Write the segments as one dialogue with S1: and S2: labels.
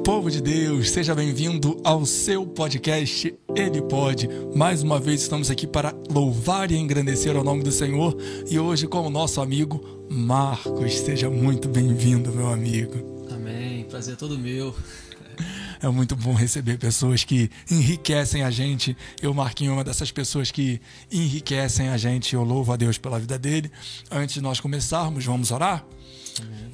S1: Povo de Deus, seja bem-vindo ao seu podcast Ele Pode. Mais uma vez estamos aqui para louvar e engrandecer o nome do Senhor e hoje com o nosso amigo Marcos. Seja muito bem-vindo, meu amigo.
S2: Amém. Prazer todo meu.
S1: É muito bom receber pessoas que enriquecem a gente. Eu, Marquinho, uma dessas pessoas que enriquecem a gente. Eu louvo a Deus pela vida dele. Antes de nós começarmos, vamos orar?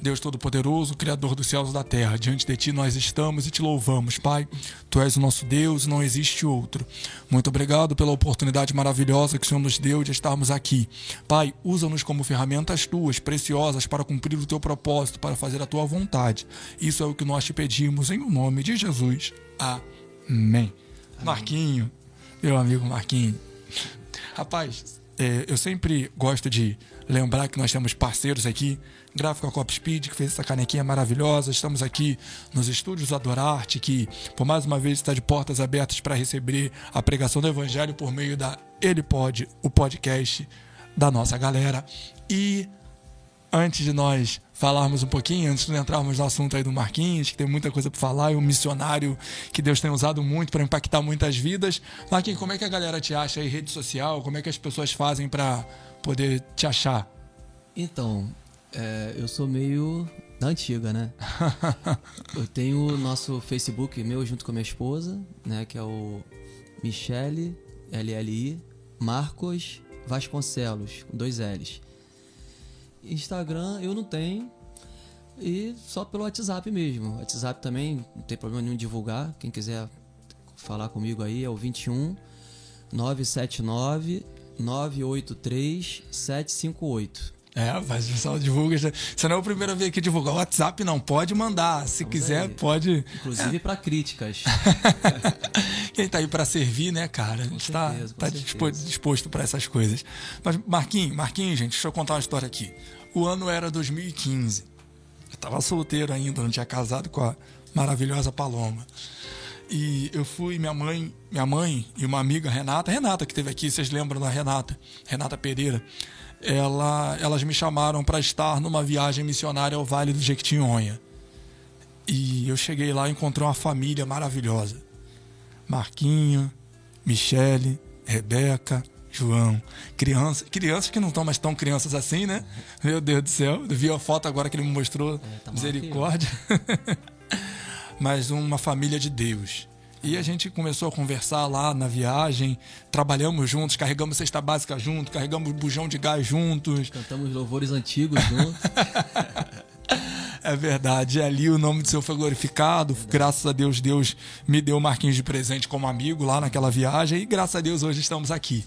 S1: Deus Todo-Poderoso, Criador dos céus e da terra, diante de Ti nós estamos e te louvamos, Pai. Tu és o nosso Deus e não existe outro. Muito obrigado pela oportunidade maravilhosa que o Senhor nos deu de estarmos aqui. Pai, usa-nos como ferramentas Tuas, preciosas, para cumprir o Teu propósito, para fazer a Tua vontade. Isso é o que nós te pedimos, em nome de Jesus. Amém. Amém. Marquinho, meu amigo Marquinho. Rapaz, é, eu sempre gosto de lembrar que nós temos parceiros aqui Gráfica Cop Speed, que fez essa canequinha maravilhosa. Estamos aqui nos estúdios Adorarte, que por mais uma vez está de portas abertas para receber a pregação do Evangelho por meio da Ele Pode, o podcast da nossa galera. E antes de nós falarmos um pouquinho, antes de entrarmos no assunto aí do Marquinhos, que tem muita coisa para falar, e um missionário que Deus tem usado muito para impactar muitas vidas. Marquinhos, como é que a galera te acha aí, rede social? Como é que as pessoas fazem para poder te achar?
S2: Então, é, eu sou meio da antiga, né? eu tenho o nosso Facebook meu junto com a minha esposa, né? Que é o Michele, LLI, Marcos Vasconcelos, com dois L's. Instagram eu não tenho. E só pelo WhatsApp mesmo. WhatsApp também não tem problema nenhum divulgar. Quem quiser falar comigo aí é o 21 979 983 758.
S1: É, mas o pessoal divulga. Você não é o primeiro a vir aqui divulgar. O WhatsApp não, pode mandar. Se Vamos quiser, aí. pode.
S2: Inclusive é. para críticas.
S1: Quem tá aí para servir, né, cara? A gente tá, tá disposto para essas coisas. Mas, Marquinhos, Marquinhos, gente, deixa eu contar uma história aqui. O ano era 2015. Eu tava solteiro ainda, não tinha casado com a maravilhosa Paloma. E eu fui, minha mãe, minha mãe e uma amiga, Renata, Renata que teve aqui, vocês lembram da Renata? Renata Pereira ela, elas me chamaram para estar numa viagem missionária ao Vale do Jequitinhonha. E eu cheguei lá e encontrei uma família maravilhosa. Marquinho, Michele, Rebeca, João. Criança, crianças que não estão mais tão crianças assim, né? Meu Deus do céu. Eu vi a foto agora que ele me mostrou. É, tá Misericórdia. Mas uma família de Deus. E a gente começou a conversar lá na viagem, trabalhamos juntos, carregamos cesta básica junto, carregamos bujão de gás juntos.
S2: Cantamos louvores antigos juntos.
S1: É verdade. E ali o nome do Senhor foi glorificado. É graças a Deus, Deus me deu o Marquinhos de presente como amigo lá naquela viagem. E graças a Deus, hoje estamos aqui.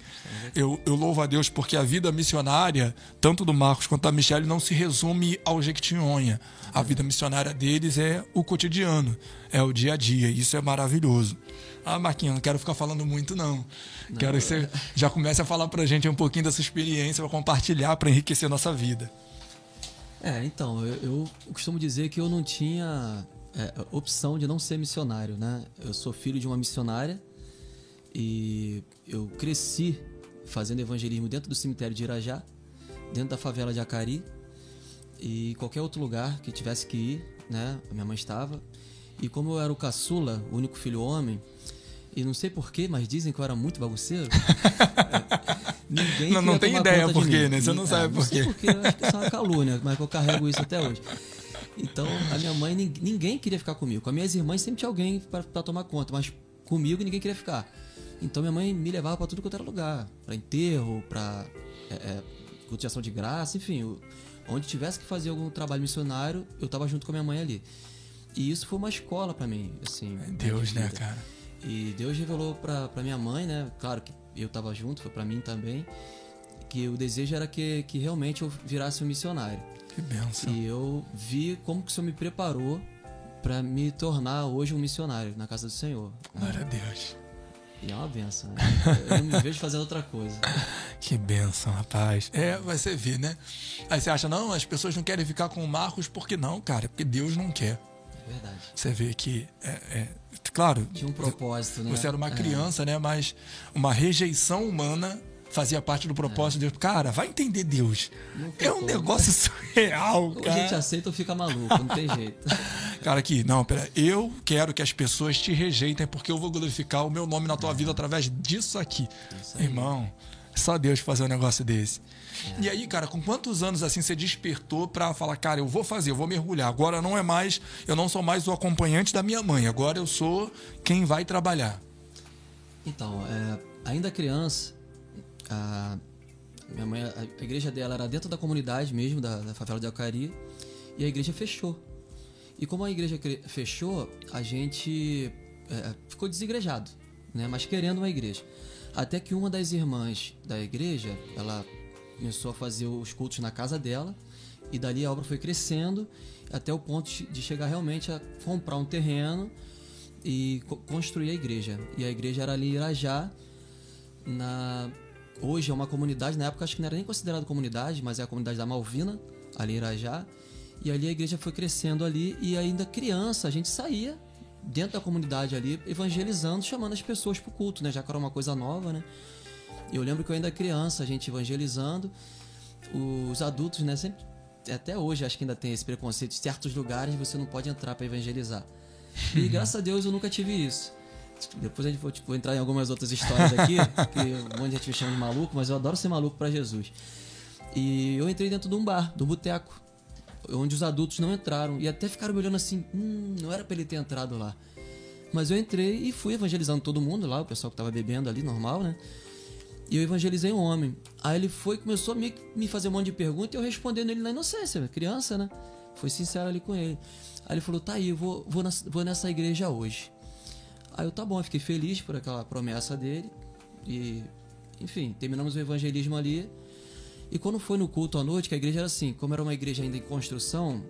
S1: Eu, eu louvo a Deus porque a vida missionária, tanto do Marcos quanto da Michelle, não se resume ao Jequitinhonha. A vida missionária deles é o cotidiano, é o dia a dia. Isso é maravilhoso. Ah, Marquinhos, não quero ficar falando muito, não. não. Quero que você já comece a falar pra gente um pouquinho dessa experiência, para compartilhar, para enriquecer a nossa vida.
S2: É, então, eu, eu costumo dizer que eu não tinha é, opção de não ser missionário, né? Eu sou filho de uma missionária e eu cresci fazendo evangelismo dentro do cemitério de Irajá, dentro da favela de Acari e qualquer outro lugar que tivesse que ir, né? Minha mãe estava. E como eu era o caçula, o único filho homem, e não sei porquê, mas dizem que eu era muito bagunceiro.
S1: Ninguém não, não tem ideia por quê, né? Você não sabe por quê.
S2: Porque eu acho que isso é uma calúnia, mas eu carrego isso até hoje. Então, a minha mãe, ninguém queria ficar comigo. Com as minhas irmãs sempre tinha alguém para tomar conta, mas comigo ninguém queria ficar. Então, minha mãe me levava para tudo quanto era lugar para enterro, para é, é, cultivação de graça, enfim. Onde tivesse que fazer algum trabalho missionário, eu tava junto com a minha mãe ali. E isso foi uma escola para mim, assim.
S1: É Deus, né, cara?
S2: E Deus revelou para minha mãe, né? Claro que eu estava junto, foi para mim também, que o desejo era que, que realmente eu virasse um missionário.
S1: Que benção.
S2: E eu vi como que o Senhor me preparou para me tornar hoje um missionário na casa do Senhor.
S1: Glória a Deus.
S2: E é uma benção, né? Eu não me vejo fazendo outra coisa.
S1: Que benção, rapaz. É, você vê, né? Aí você acha, não, as pessoas não querem ficar com o Marcos, porque não, cara? Porque Deus não quer.
S2: É verdade.
S1: Você vê que é, é, claro.
S2: Tinha um propósito, né?
S1: Você era uma é. criança, é. né? Mas uma rejeição humana fazia parte do propósito é. de Deus. Cara, vai entender Deus. É um negócio surreal, cara.
S2: Ou a gente aceita ou fica maluco, não tem jeito.
S1: Cara, aqui, não, pera. Eu quero que as pessoas te rejeitem porque eu vou glorificar o meu nome na tua é. vida através disso aqui. Irmão, só Deus fazer um negócio desse. E aí, cara, com quantos anos assim você despertou para falar, cara, eu vou fazer, eu vou mergulhar. Agora não é mais, eu não sou mais o acompanhante da minha mãe, agora eu sou quem vai trabalhar.
S2: Então, é, ainda criança, a minha mãe, a igreja dela era dentro da comunidade mesmo, da, da favela de Alcari, e a igreja fechou. E como a igreja fechou, a gente é, ficou desigrejado, né? mas querendo uma igreja. Até que uma das irmãs da igreja, ela começou a fazer os cultos na casa dela, e dali a obra foi crescendo até o ponto de chegar realmente a comprar um terreno e construir a igreja. E a igreja era ali em Irajá, na hoje é uma comunidade, na época acho que não era nem considerado comunidade, mas é a comunidade da Malvina, ali em Irajá. E ali a igreja foi crescendo ali e ainda criança a gente saía dentro da comunidade ali evangelizando, chamando as pessoas para o culto, né? Já que era uma coisa nova, né? Eu lembro que eu ainda criança, a gente evangelizando, os adultos, né? Sempre, até hoje acho que ainda tem esse preconceito. Certos lugares você não pode entrar para evangelizar. E graças a Deus eu nunca tive isso. Depois a gente vai tipo, entrar em algumas outras histórias aqui, que um monte de gente me chama de maluco, mas eu adoro ser maluco para Jesus. E eu entrei dentro de um bar, do boteco, onde os adultos não entraram. E até ficaram me olhando assim, hum, não era pra ele ter entrado lá. Mas eu entrei e fui evangelizando todo mundo lá, o pessoal que tava bebendo ali, normal, né? E eu evangelizei um homem. Aí ele foi começou a me, me fazer um monte de perguntas e eu respondendo ele na inocência, criança, né? Foi sincero ali com ele. Aí ele falou: tá aí, eu vou, vou, vou nessa igreja hoje. Aí eu, tá bom, eu fiquei feliz por aquela promessa dele. E, enfim, terminamos o evangelismo ali. E quando foi no culto à noite, que a igreja era assim, como era uma igreja ainda em construção,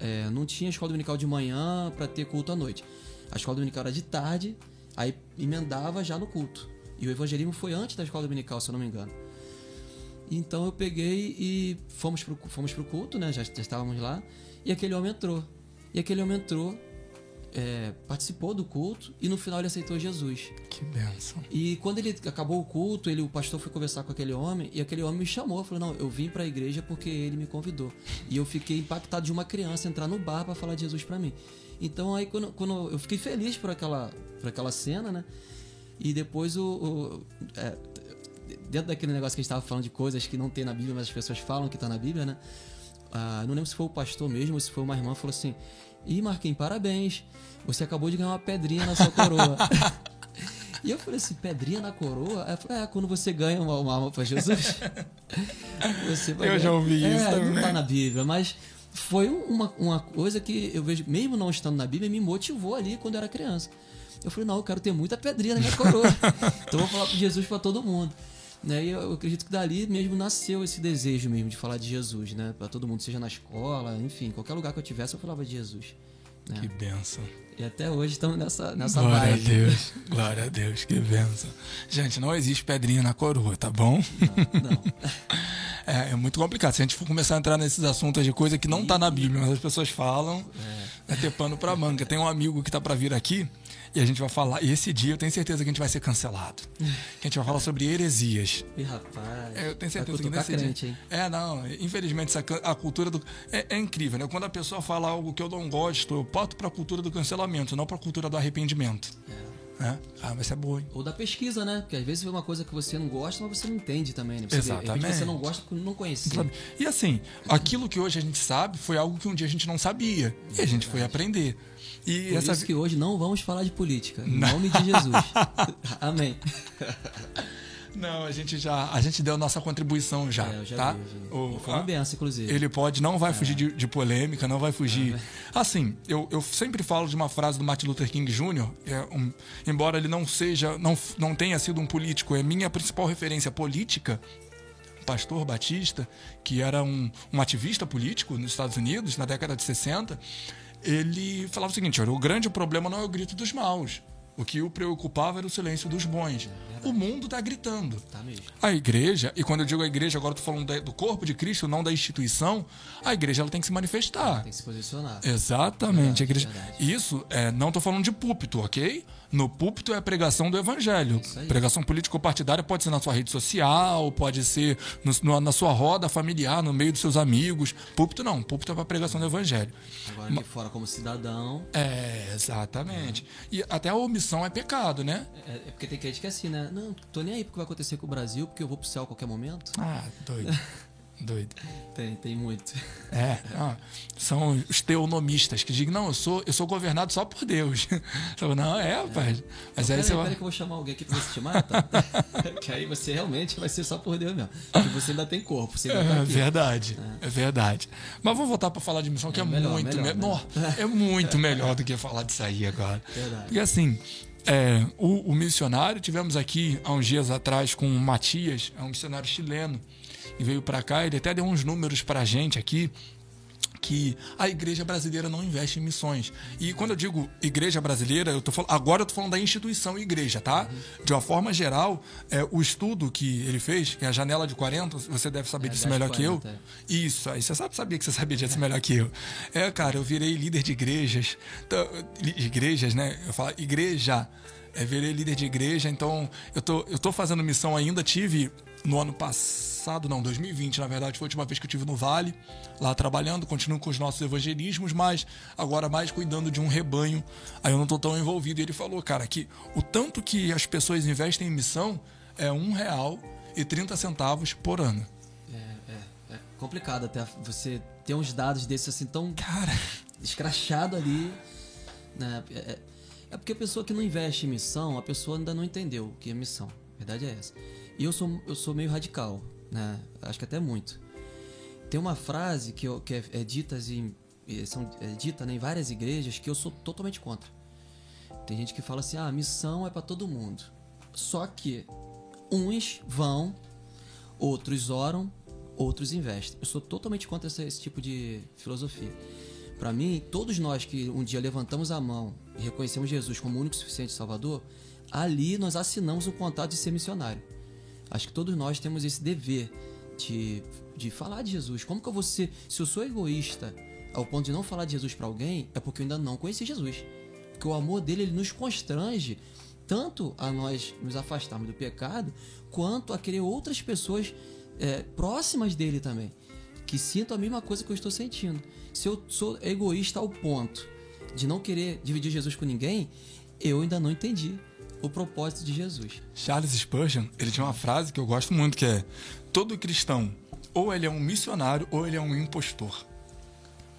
S2: é, não tinha escola dominical de manhã para ter culto à noite. A escola dominical era de tarde, aí emendava já no culto. E o evangelismo foi antes da escola dominical, se eu não me engano. Então eu peguei e fomos pro, fomos pro culto, né? Já, já estávamos lá. E aquele homem entrou. E aquele homem entrou é, participou do culto e no final ele aceitou Jesus.
S1: Que benção.
S2: E quando ele acabou o culto, ele, o pastor foi conversar com aquele homem e aquele homem me chamou, falou: "Não, eu vim para a igreja porque ele me convidou". E eu fiquei impactado de uma criança entrar no bar para falar de Jesus para mim. Então aí quando, quando, eu fiquei feliz por aquela por aquela cena, né? E depois o, o é, dentro daquele negócio que a gente estava falando de coisas que não tem na Bíblia, mas as pessoas falam que está na Bíblia, né? Ah, não lembro se foi o pastor mesmo ou se foi uma irmã, falou assim: Ih, Marquinhos, parabéns. Você acabou de ganhar uma pedrinha na sua coroa. e eu falei assim, pedrinha na coroa? Eu falei, é, quando você ganha uma, uma alma para Jesus.
S1: você vai eu ganhar. já ouvi é, isso também.
S2: Não tá na Bíblia, mas foi uma, uma coisa que eu vejo, mesmo não estando na Bíblia, me motivou ali quando eu era criança. Eu falei, não, eu quero ter muita pedrinha na minha coroa. então eu vou falar para Jesus para todo mundo. Né? E eu acredito que dali mesmo nasceu esse desejo mesmo de falar de Jesus, né? Para todo mundo, seja na escola, enfim, qualquer lugar que eu tivesse, eu falava de Jesus. Né?
S1: Que benção.
S2: E até hoje estamos nessa, nessa
S1: Glória
S2: vibe.
S1: a Deus, glória a Deus, que benção. Gente, não existe pedrinha na coroa, tá bom? Não, não. É, é, muito complicado. Se a gente for começar a entrar nesses assuntos de coisa que não está na Bíblia, mas as pessoas falam, é, é ter pano para manga. Tem um amigo que está para vir aqui, e a gente vai falar. E esse dia eu tenho certeza que a gente vai ser cancelado. Que a gente vai falar sobre heresias.
S2: E rapaz.
S1: É, eu tenho certeza que nesse crente, dia. Hein? É, não. Infelizmente, essa, a cultura do. É, é, incrível, né? Quando a pessoa fala algo que eu não gosto, eu parto para a cultura do cancelamento, não para a cultura do arrependimento. É. É? Ah, mas é boa, hein?
S2: Ou da pesquisa, né? Porque às vezes é uma coisa que você não gosta, mas você não entende também, né? Você
S1: Exatamente.
S2: Vê, você não gosta porque não conhecia.
S1: E assim, aquilo que hoje a gente sabe foi algo que um dia a gente não sabia. E a gente foi aprender.
S2: E Por essa... isso que hoje não vamos falar de política. Em não. nome de Jesus. Amém.
S1: Não, a gente já a gente deu nossa contribuição já, é, já tá? Vi,
S2: o, Foi uma benção, inclusive.
S1: Ele pode, não vai é. fugir de, de, polêmica, não vai fugir. É. Assim, eu, eu sempre falo de uma frase do Martin Luther King Jr., é um, embora ele não seja, não, não tenha sido um político, é minha principal referência política, pastor batista, que era um, um ativista político nos Estados Unidos na década de 60 ele falava o seguinte: olha, o grande problema não é o grito dos maus. O que o preocupava era o silêncio dos bons.
S2: É
S1: o mundo está gritando.
S2: Tá.
S1: A igreja, e quando eu digo a igreja, agora tô falando do corpo de Cristo, não da instituição, a igreja ela tem que se manifestar.
S2: Tem que se posicionar.
S1: Exatamente. a igreja.
S2: verdade.
S1: Isso, é, não estou falando de púlpito, ok? No púlpito é a pregação do evangelho. Pregação político-partidária pode ser na sua rede social, pode ser no- no- na sua roda familiar, no meio dos seus amigos. Púlpito não, púlpito é para pregação do evangelho.
S2: Agora aqui fora, como cidadão,
S1: É, exatamente. E até a omissão é pecado, né?
S2: é, é porque tem gente que é assim, né? Não, tô nem aí porque vai acontecer com o Brasil, porque eu vou pro céu a qualquer momento.
S1: Ah, doido. Doido.
S2: Tem, tem muito.
S1: É, ah, são os teonomistas que dizem, não, eu sou, eu sou governado só por Deus. Eu, não, é, rapaz. Mas aí
S2: Peraí,
S1: você vai.
S2: que eu vou chamar alguém aqui pra você te matar. que aí você realmente vai ser só por Deus mesmo. Porque você ainda tem corpo, você ainda tá
S1: É
S2: aqui.
S1: verdade, é verdade. Mas vamos voltar para falar de missão, que é,
S2: É, melhor,
S1: muito
S2: melhor,
S1: me-
S2: melhor.
S1: Nó, é muito melhor do que falar disso aí agora.
S2: Verdade.
S1: Porque assim, é, o, o missionário, tivemos aqui há uns dias atrás com o Matias, é um missionário chileno, e veio para cá, ele até deu uns números para a gente aqui, que a igreja brasileira não investe em missões. E quando eu digo igreja brasileira, eu tô falando, agora eu tô falando da instituição igreja, tá? De uma forma geral, é, o estudo que ele fez, que é a janela de 40, você deve saber
S2: É,
S1: disso
S2: 10
S1: melhor que eu.
S2: 40,
S1: Isso, aí você sabe, sabia que você sabia disso melhor que eu. É, cara, eu virei líder de igrejas, então, igrejas, né? Eu falo igreja, é, virei líder de igreja, então eu tô, eu tô fazendo missão ainda, tive no ano passado, não, 2020, na verdade, foi a última vez que eu tive no Vale, lá trabalhando, continuo com os nossos evangelismos, mas agora mais cuidando de um rebanho, aí eu não tô tão envolvido. E ele falou, cara, que o tanto que as pessoas investem em missão é um real e 30 centavos por ano.
S2: É, é, é complicado até você ter uns dados desses assim tão
S1: Cara,
S2: escrachado ali. Né? É, é- porque a pessoa que não investe em missão, a pessoa ainda não entendeu o que é missão. A verdade é essa. E eu sou, eu sou meio radical, né? Acho que até muito. Tem uma frase que, eu- que é, é dita em, são, é dita né, em várias igrejas que eu sou totalmente contra. Tem gente que fala assim: ah, missão é para todo mundo. Só que uns vão, outros oram, outros investem. Eu sou totalmente contra esse, esse tipo de filosofia. Para mim, todos nós que um dia levantamos a mão e reconhecemos Jesus como o único suficiente Salvador, ali nós assinamos o contrato de ser missionário. Acho que todos nós temos esse dever de, de falar de Jesus. Como que eu vou ser. Se eu sou egoísta ao ponto de não falar de Jesus para alguém, é porque eu ainda não conheci Jesus. Porque o amor dele ele nos constrange tanto a nós nos afastarmos do pecado, quanto a querer outras pessoas é, próximas dele também, que sintam a mesma coisa que eu estou sentindo. Se eu sou egoísta ao ponto de não querer dividir Jesus com ninguém, eu ainda não entendi o propósito de Jesus.
S1: Charles Spurgeon, ele tinha uma frase que eu gosto muito que é: todo cristão ou ele é um missionário ou ele é um impostor.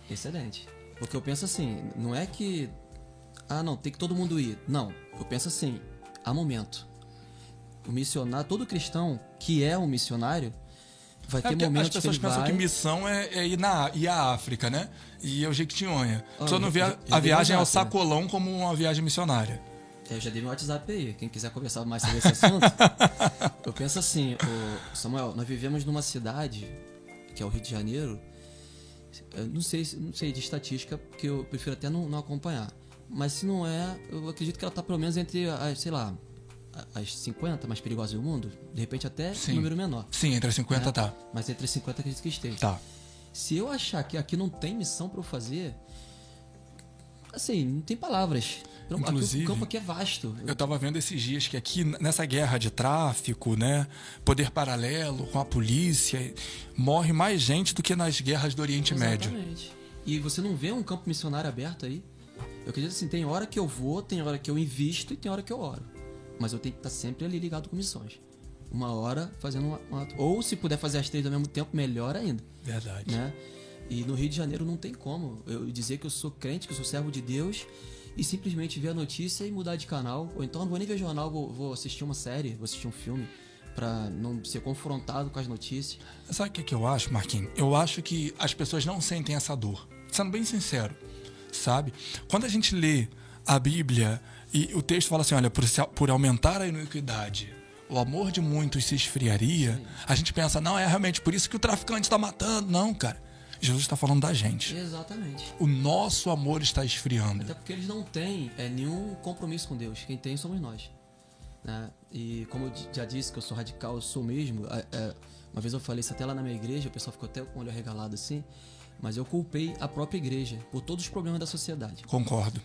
S2: Excelente. Porque eu penso assim, não é que. Ah, não, tem que todo mundo ir. Não. Eu penso assim, há momento. O missionário, todo cristão que é um missionário, vai
S1: É
S2: ter
S1: as
S2: momentos que
S1: pessoas
S2: ele
S1: pensam
S2: vai...
S1: que missão é, é ir, na, ir à África, né? E ao Jequitinhonha.
S2: Ah,
S1: Só não vê a, a
S2: dei
S1: viagem ao
S2: zap, né?
S1: sacolão como uma viagem missionária.
S2: Eu já dei meu WhatsApp aí. Quem quiser conversar mais sobre esse assunto. eu penso assim, Samuel, nós vivemos numa cidade, que é o Rio de Janeiro. Eu não sei, se- não sei de estatística, porque eu prefiro até não, não acompanhar. Mas se não é, eu acredito que ela tá pelo menos entre as, sei lá, as 50 mais perigosas do mundo. De repente até
S1: Sim.
S2: um número menor.
S1: Sim, entre as 50
S2: É.
S1: tá.
S2: Mas entre as 50 acredito que esteja.
S1: Tá.
S2: Se eu achar que aqui não tem missão pra eu fazer, assim, não tem palavras. Aqui,
S1: Inclusive-
S2: o campo aqui é vasto.
S1: Eu tava vendo esses dias que aqui nessa guerra de tráfico, né, poder paralelo com a polícia, morre mais gente do que nas guerras do Oriente Médio.
S2: Exatamente. E você não vê um campo missionário aberto aí? Eu acredito assim, tem hora que eu vou, tem hora que eu invisto e tem hora que eu oro. Mas eu tenho que estar sempre ali ligado com missões. Uma hora fazendo uma, uma- Ou se puder fazer as três ao mesmo tempo, melhor ainda.
S1: Verdade.
S2: Né? E no Rio de Janeiro não tem como eu dizer que eu sou crente, que eu sou servo de Deus e simplesmente ver a notícia e mudar de canal. Ou então não vou nem ver jornal, vou, vou assistir uma série, vou assistir um filme pra não ser confrontado com as notícias.
S1: Sabe o que, que eu acho, Marquinhos? Eu acho que as pessoas não sentem essa dor. Sendo bem sincero, sabe? Quando a gente lê a Bíblia e o texto fala assim: olha, por, por aumentar a iniquidade, o amor de muitos se esfriaria, a gente pensa, não, é realmente por isso que o traficante está matando. Não, cara. Jesus está falando da gente.
S2: Exatamente.
S1: O nosso amor está esfriando.
S2: Até porque eles não têm é, nenhum compromisso com Deus. Quem tem somos nós. Né? E como eu já disse que eu sou radical, eu sou mesmo. É, é, uma vez eu falei isso até lá na minha igreja, o pessoal ficou até com o olho arregalado assim. Mas eu culpei a própria igreja por todos os problemas da sociedade.
S1: Concordo.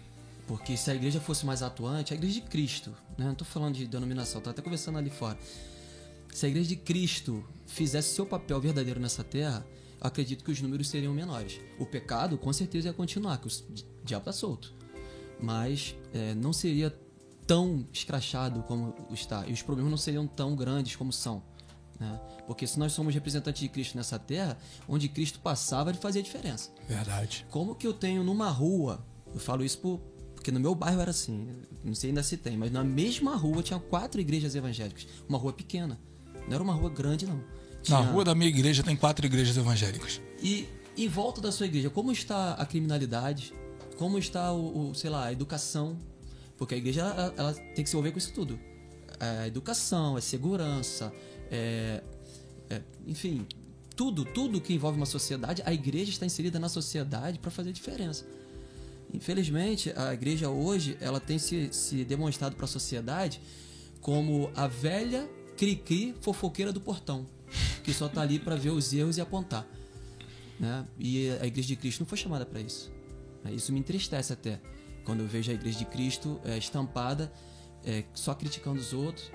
S2: Porque se a igreja fosse mais atuante, a igreja de Cristo, né? não estou falando de denominação, estou até conversando ali fora. Se a igreja de Cristo fizesse seu papel verdadeiro nessa terra, acredito que os números seriam menores. O pecado, com certeza, ia continuar, que o diabo está solto. Mas é, não seria tão escrachado como está. E os problemas não seriam tão grandes como são. Né? Porque se nós somos representantes de Cristo nessa terra, onde Cristo passava, ele fazia diferença.
S1: Verdade.
S2: Como que eu tenho numa rua, eu falo isso por, porque no meu bairro era assim, não sei ainda se tem, mas na mesma rua tinha quatro igrejas evangélicas. Uma rua pequena. Não era uma rua grande, não. Tinha...
S1: Na rua da minha igreja tem quatro igrejas evangélicas.
S2: E em volta da sua igreja, como está a criminalidade? Como está o, o sei lá, a educação? Porque a igreja ela, ela, tem que se envolver com isso tudo. É educação, é segurança, é, é, enfim, tudo, tudo que envolve uma sociedade, a igreja está inserida na sociedade para fazer diferença. Infelizmente, a igreja hoje ela tem se, se demonstrado para a sociedade como a velha cri-cri fofoqueira do portão, que só está ali para ver os erros e apontar. Né? E a igreja de Cristo não foi chamada para isso. Né? Isso me entristece até, quando eu vejo a igreja de Cristo é, estampada é, só criticando os outros,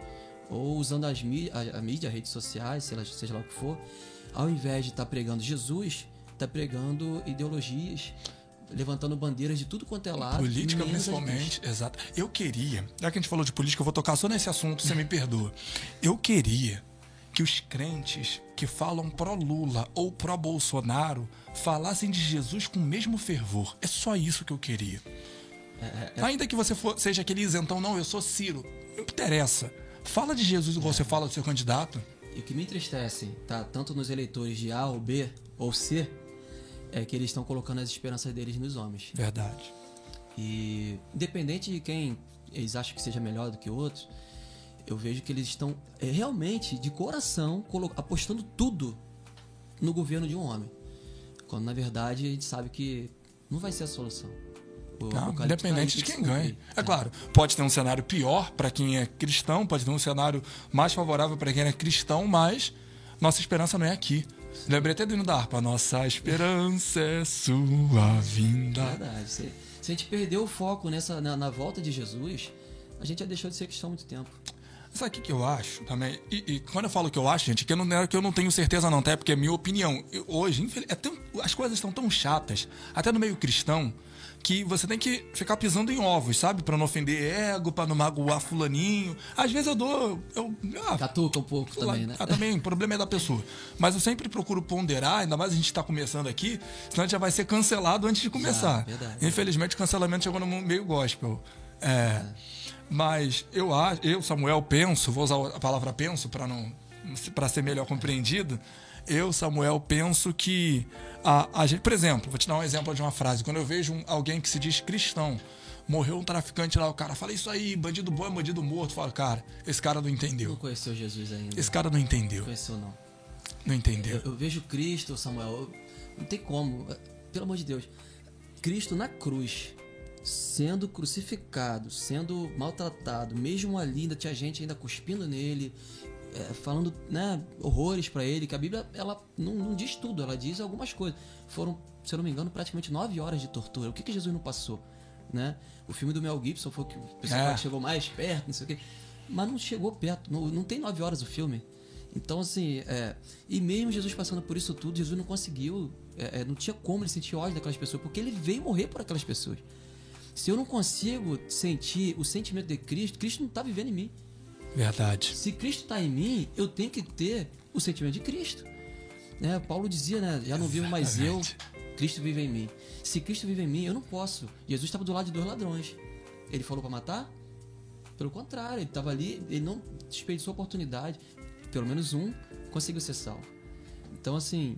S2: ou usando as a, a mídia, redes sociais, seja, seja lá o que for, ao invés de estar tá pregando Jesus, está pregando ideologias, levantando bandeiras de tudo quanto é lado.
S1: Política, principalmente. Exato. Eu queria, já que a gente falou de política, eu vou tocar só nesse assunto, você me perdoa. Eu queria que os crentes que falam pró-Lula ou pró-Bolsonaro falassem de Jesus com o mesmo fervor. É só isso que eu queria. É, é, é... Ainda que você for, seja aquele isentão, não, eu sou Ciro. Não interessa. Fala de Jesus igual você fala do seu candidato.
S2: E o que me entristece, tá? Tanto nos eleitores de A ou B ou C, é que eles estão colocando as esperanças deles nos homens.
S1: Verdade.
S2: E independente de quem eles acham que seja melhor do que outros, eu vejo que eles estão é, realmente, de coração, apostando tudo no governo de um homem. Quando na verdade a gente sabe que não vai ser a solução.
S1: Não, independente de quem ganhe. É, é claro, pode ter um cenário pior para quem é cristão, pode ter um cenário mais favorável para quem é cristão, mas nossa esperança não é aqui. Lembrei até do hino da harpa. Nossa esperança é sua vinda.
S2: Verdade. Se, se a gente perdeu o foco nessa, na, na, volta de Jesus, a gente já deixou de ser cristão há muito tempo.
S1: Sabe o que, que eu acho também? E, e, quando eu falo que eu acho, gente, que eu não, é que eu não tenho certeza não, tá? É porque é minha opinião. Eu, hoje, é tão, as coisas estão tão chatas, até no meio cristão, que você tem que ficar pisando em ovos, sabe? Para não ofender ego, para não magoar fulaninho. Às vezes eu dou. Eu,
S2: ah, Catuca um pouco também, né?
S1: Ah, também, o problema é da pessoa. Mas eu sempre procuro ponderar, ainda mais a gente está começando aqui, senão a gente já vai ser cancelado antes de começar. Já, verdade, Infelizmente o cancelamento chegou no meio gospel. É, é. Mas eu, eu, Samuel, penso, vou usar a palavra penso para não para ser melhor compreendido eu, Samuel, penso que a, a gente, por exemplo, vou te dar um exemplo de uma frase. Quando eu vejo um, alguém que se diz cristão, morreu um traficante lá, o cara fala isso aí, bandido bom é bandido morto. Fala, cara, esse cara não entendeu.
S2: Não conheceu Jesus ainda.
S1: Esse cara não entendeu.
S2: Não conheceu, não.
S1: Não entendeu.
S2: Eu, eu vejo Cristo, Samuel, eu, não tem como. Pelo amor de Deus. Cristo na cruz, sendo crucificado, sendo maltratado, mesmo ali ainda tinha gente ainda cuspindo nele, é, falando né, horrores para ele, que a Bíblia ela não, não, diz tudo, ela diz algumas coisas. Foram, se eu não me engano, praticamente nove horas de tortura. O que, que Jesus não passou? Né? O filme do Mel Gibson foi o que o pessoal é. chegou mais perto, não sei o quê. Mas não chegou perto, não, não tem nove horas o filme. Então, assim, é, e mesmo Jesus passando por isso tudo, Jesus não conseguiu, é, é não tinha como ele sentir ódio daquelas pessoas, porque ele veio morrer por aquelas pessoas. Se eu não consigo sentir o sentimento de Cristo, Cristo não está vivendo em mim.
S1: Verdade.
S2: Se Cristo está em mim, eu tenho que ter o sentimento de Cristo. Né? Paulo dizia, né? Já não vivo mais eu, Cristo vive em mim. Se Cristo vive em mim, eu não posso. Jesus estava do lado de dois ladrões. Ele falou para matar? Pelo contrário, ele estava ali, ele não desperdiçou a oportunidade. Pelo menos um conseguiu ser salvo. Então, assim,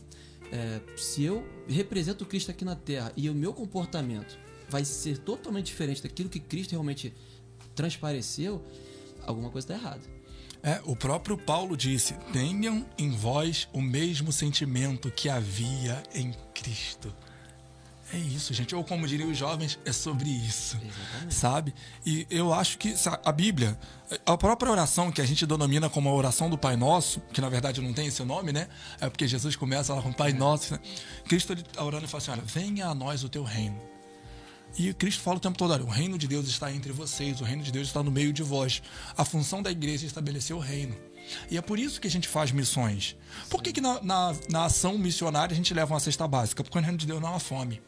S2: é, se eu represento Cristo aqui na Terra e o meu comportamento vai ser totalmente diferente daquilo que Cristo realmente transpareceu, alguma coisa está errada.
S1: É, o próprio Paulo disse: tenham em vós o mesmo sentimento que havia em Cristo. É isso, gente. Ou como diriam os jovens, é sobre isso. Exatamente. Sabe? E eu acho que a Bíblia, a própria oração que a gente denomina como a oração do Pai Nosso, que na verdade não tem esse nome, né? É porque Jesus começa lá com Pai Nosso. Né? Cristo ele tá orando e fala assim: olha, venha a nós o teu reino. E Cristo fala o tempo todo: olha, o reino de Deus está entre vocês, o reino de Deus está no meio de vós. A função da igreja é estabelecer o reino. E é por isso que a gente faz missões. Por que, que na, na, na ação missionária a gente leva uma cesta básica? Porque o reino de Deus não há fome.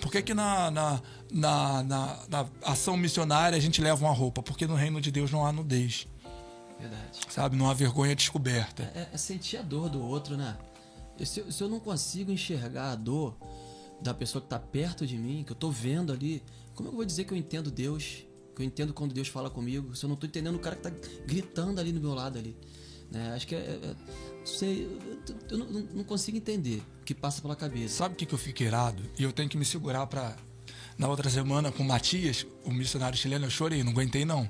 S1: Por que, que na, na, na, na, na ação missionária a gente leva uma roupa? Porque no reino de Deus não há nudez.
S2: Verdade.
S1: Sabe? Não há vergonha descoberta.
S2: É, é sentir a dor do outro, né? Se, se eu não consigo enxergar a dor da pessoa que está perto de mim, que eu estou vendo ali, como eu vou dizer que eu entendo Deus? Que eu entendo quando Deus fala comigo? Se eu não estou entendendo o cara que está gritando ali do meu lado ali. Né? Acho que é, é, sei, eu não, não, consigo entender o que passa pela cabeça.
S1: Sabe o que, que eu fico irado? E eu tenho que me segurar para na outra semana com o Matias, o missionário chileno, eu chorei, não aguentei não.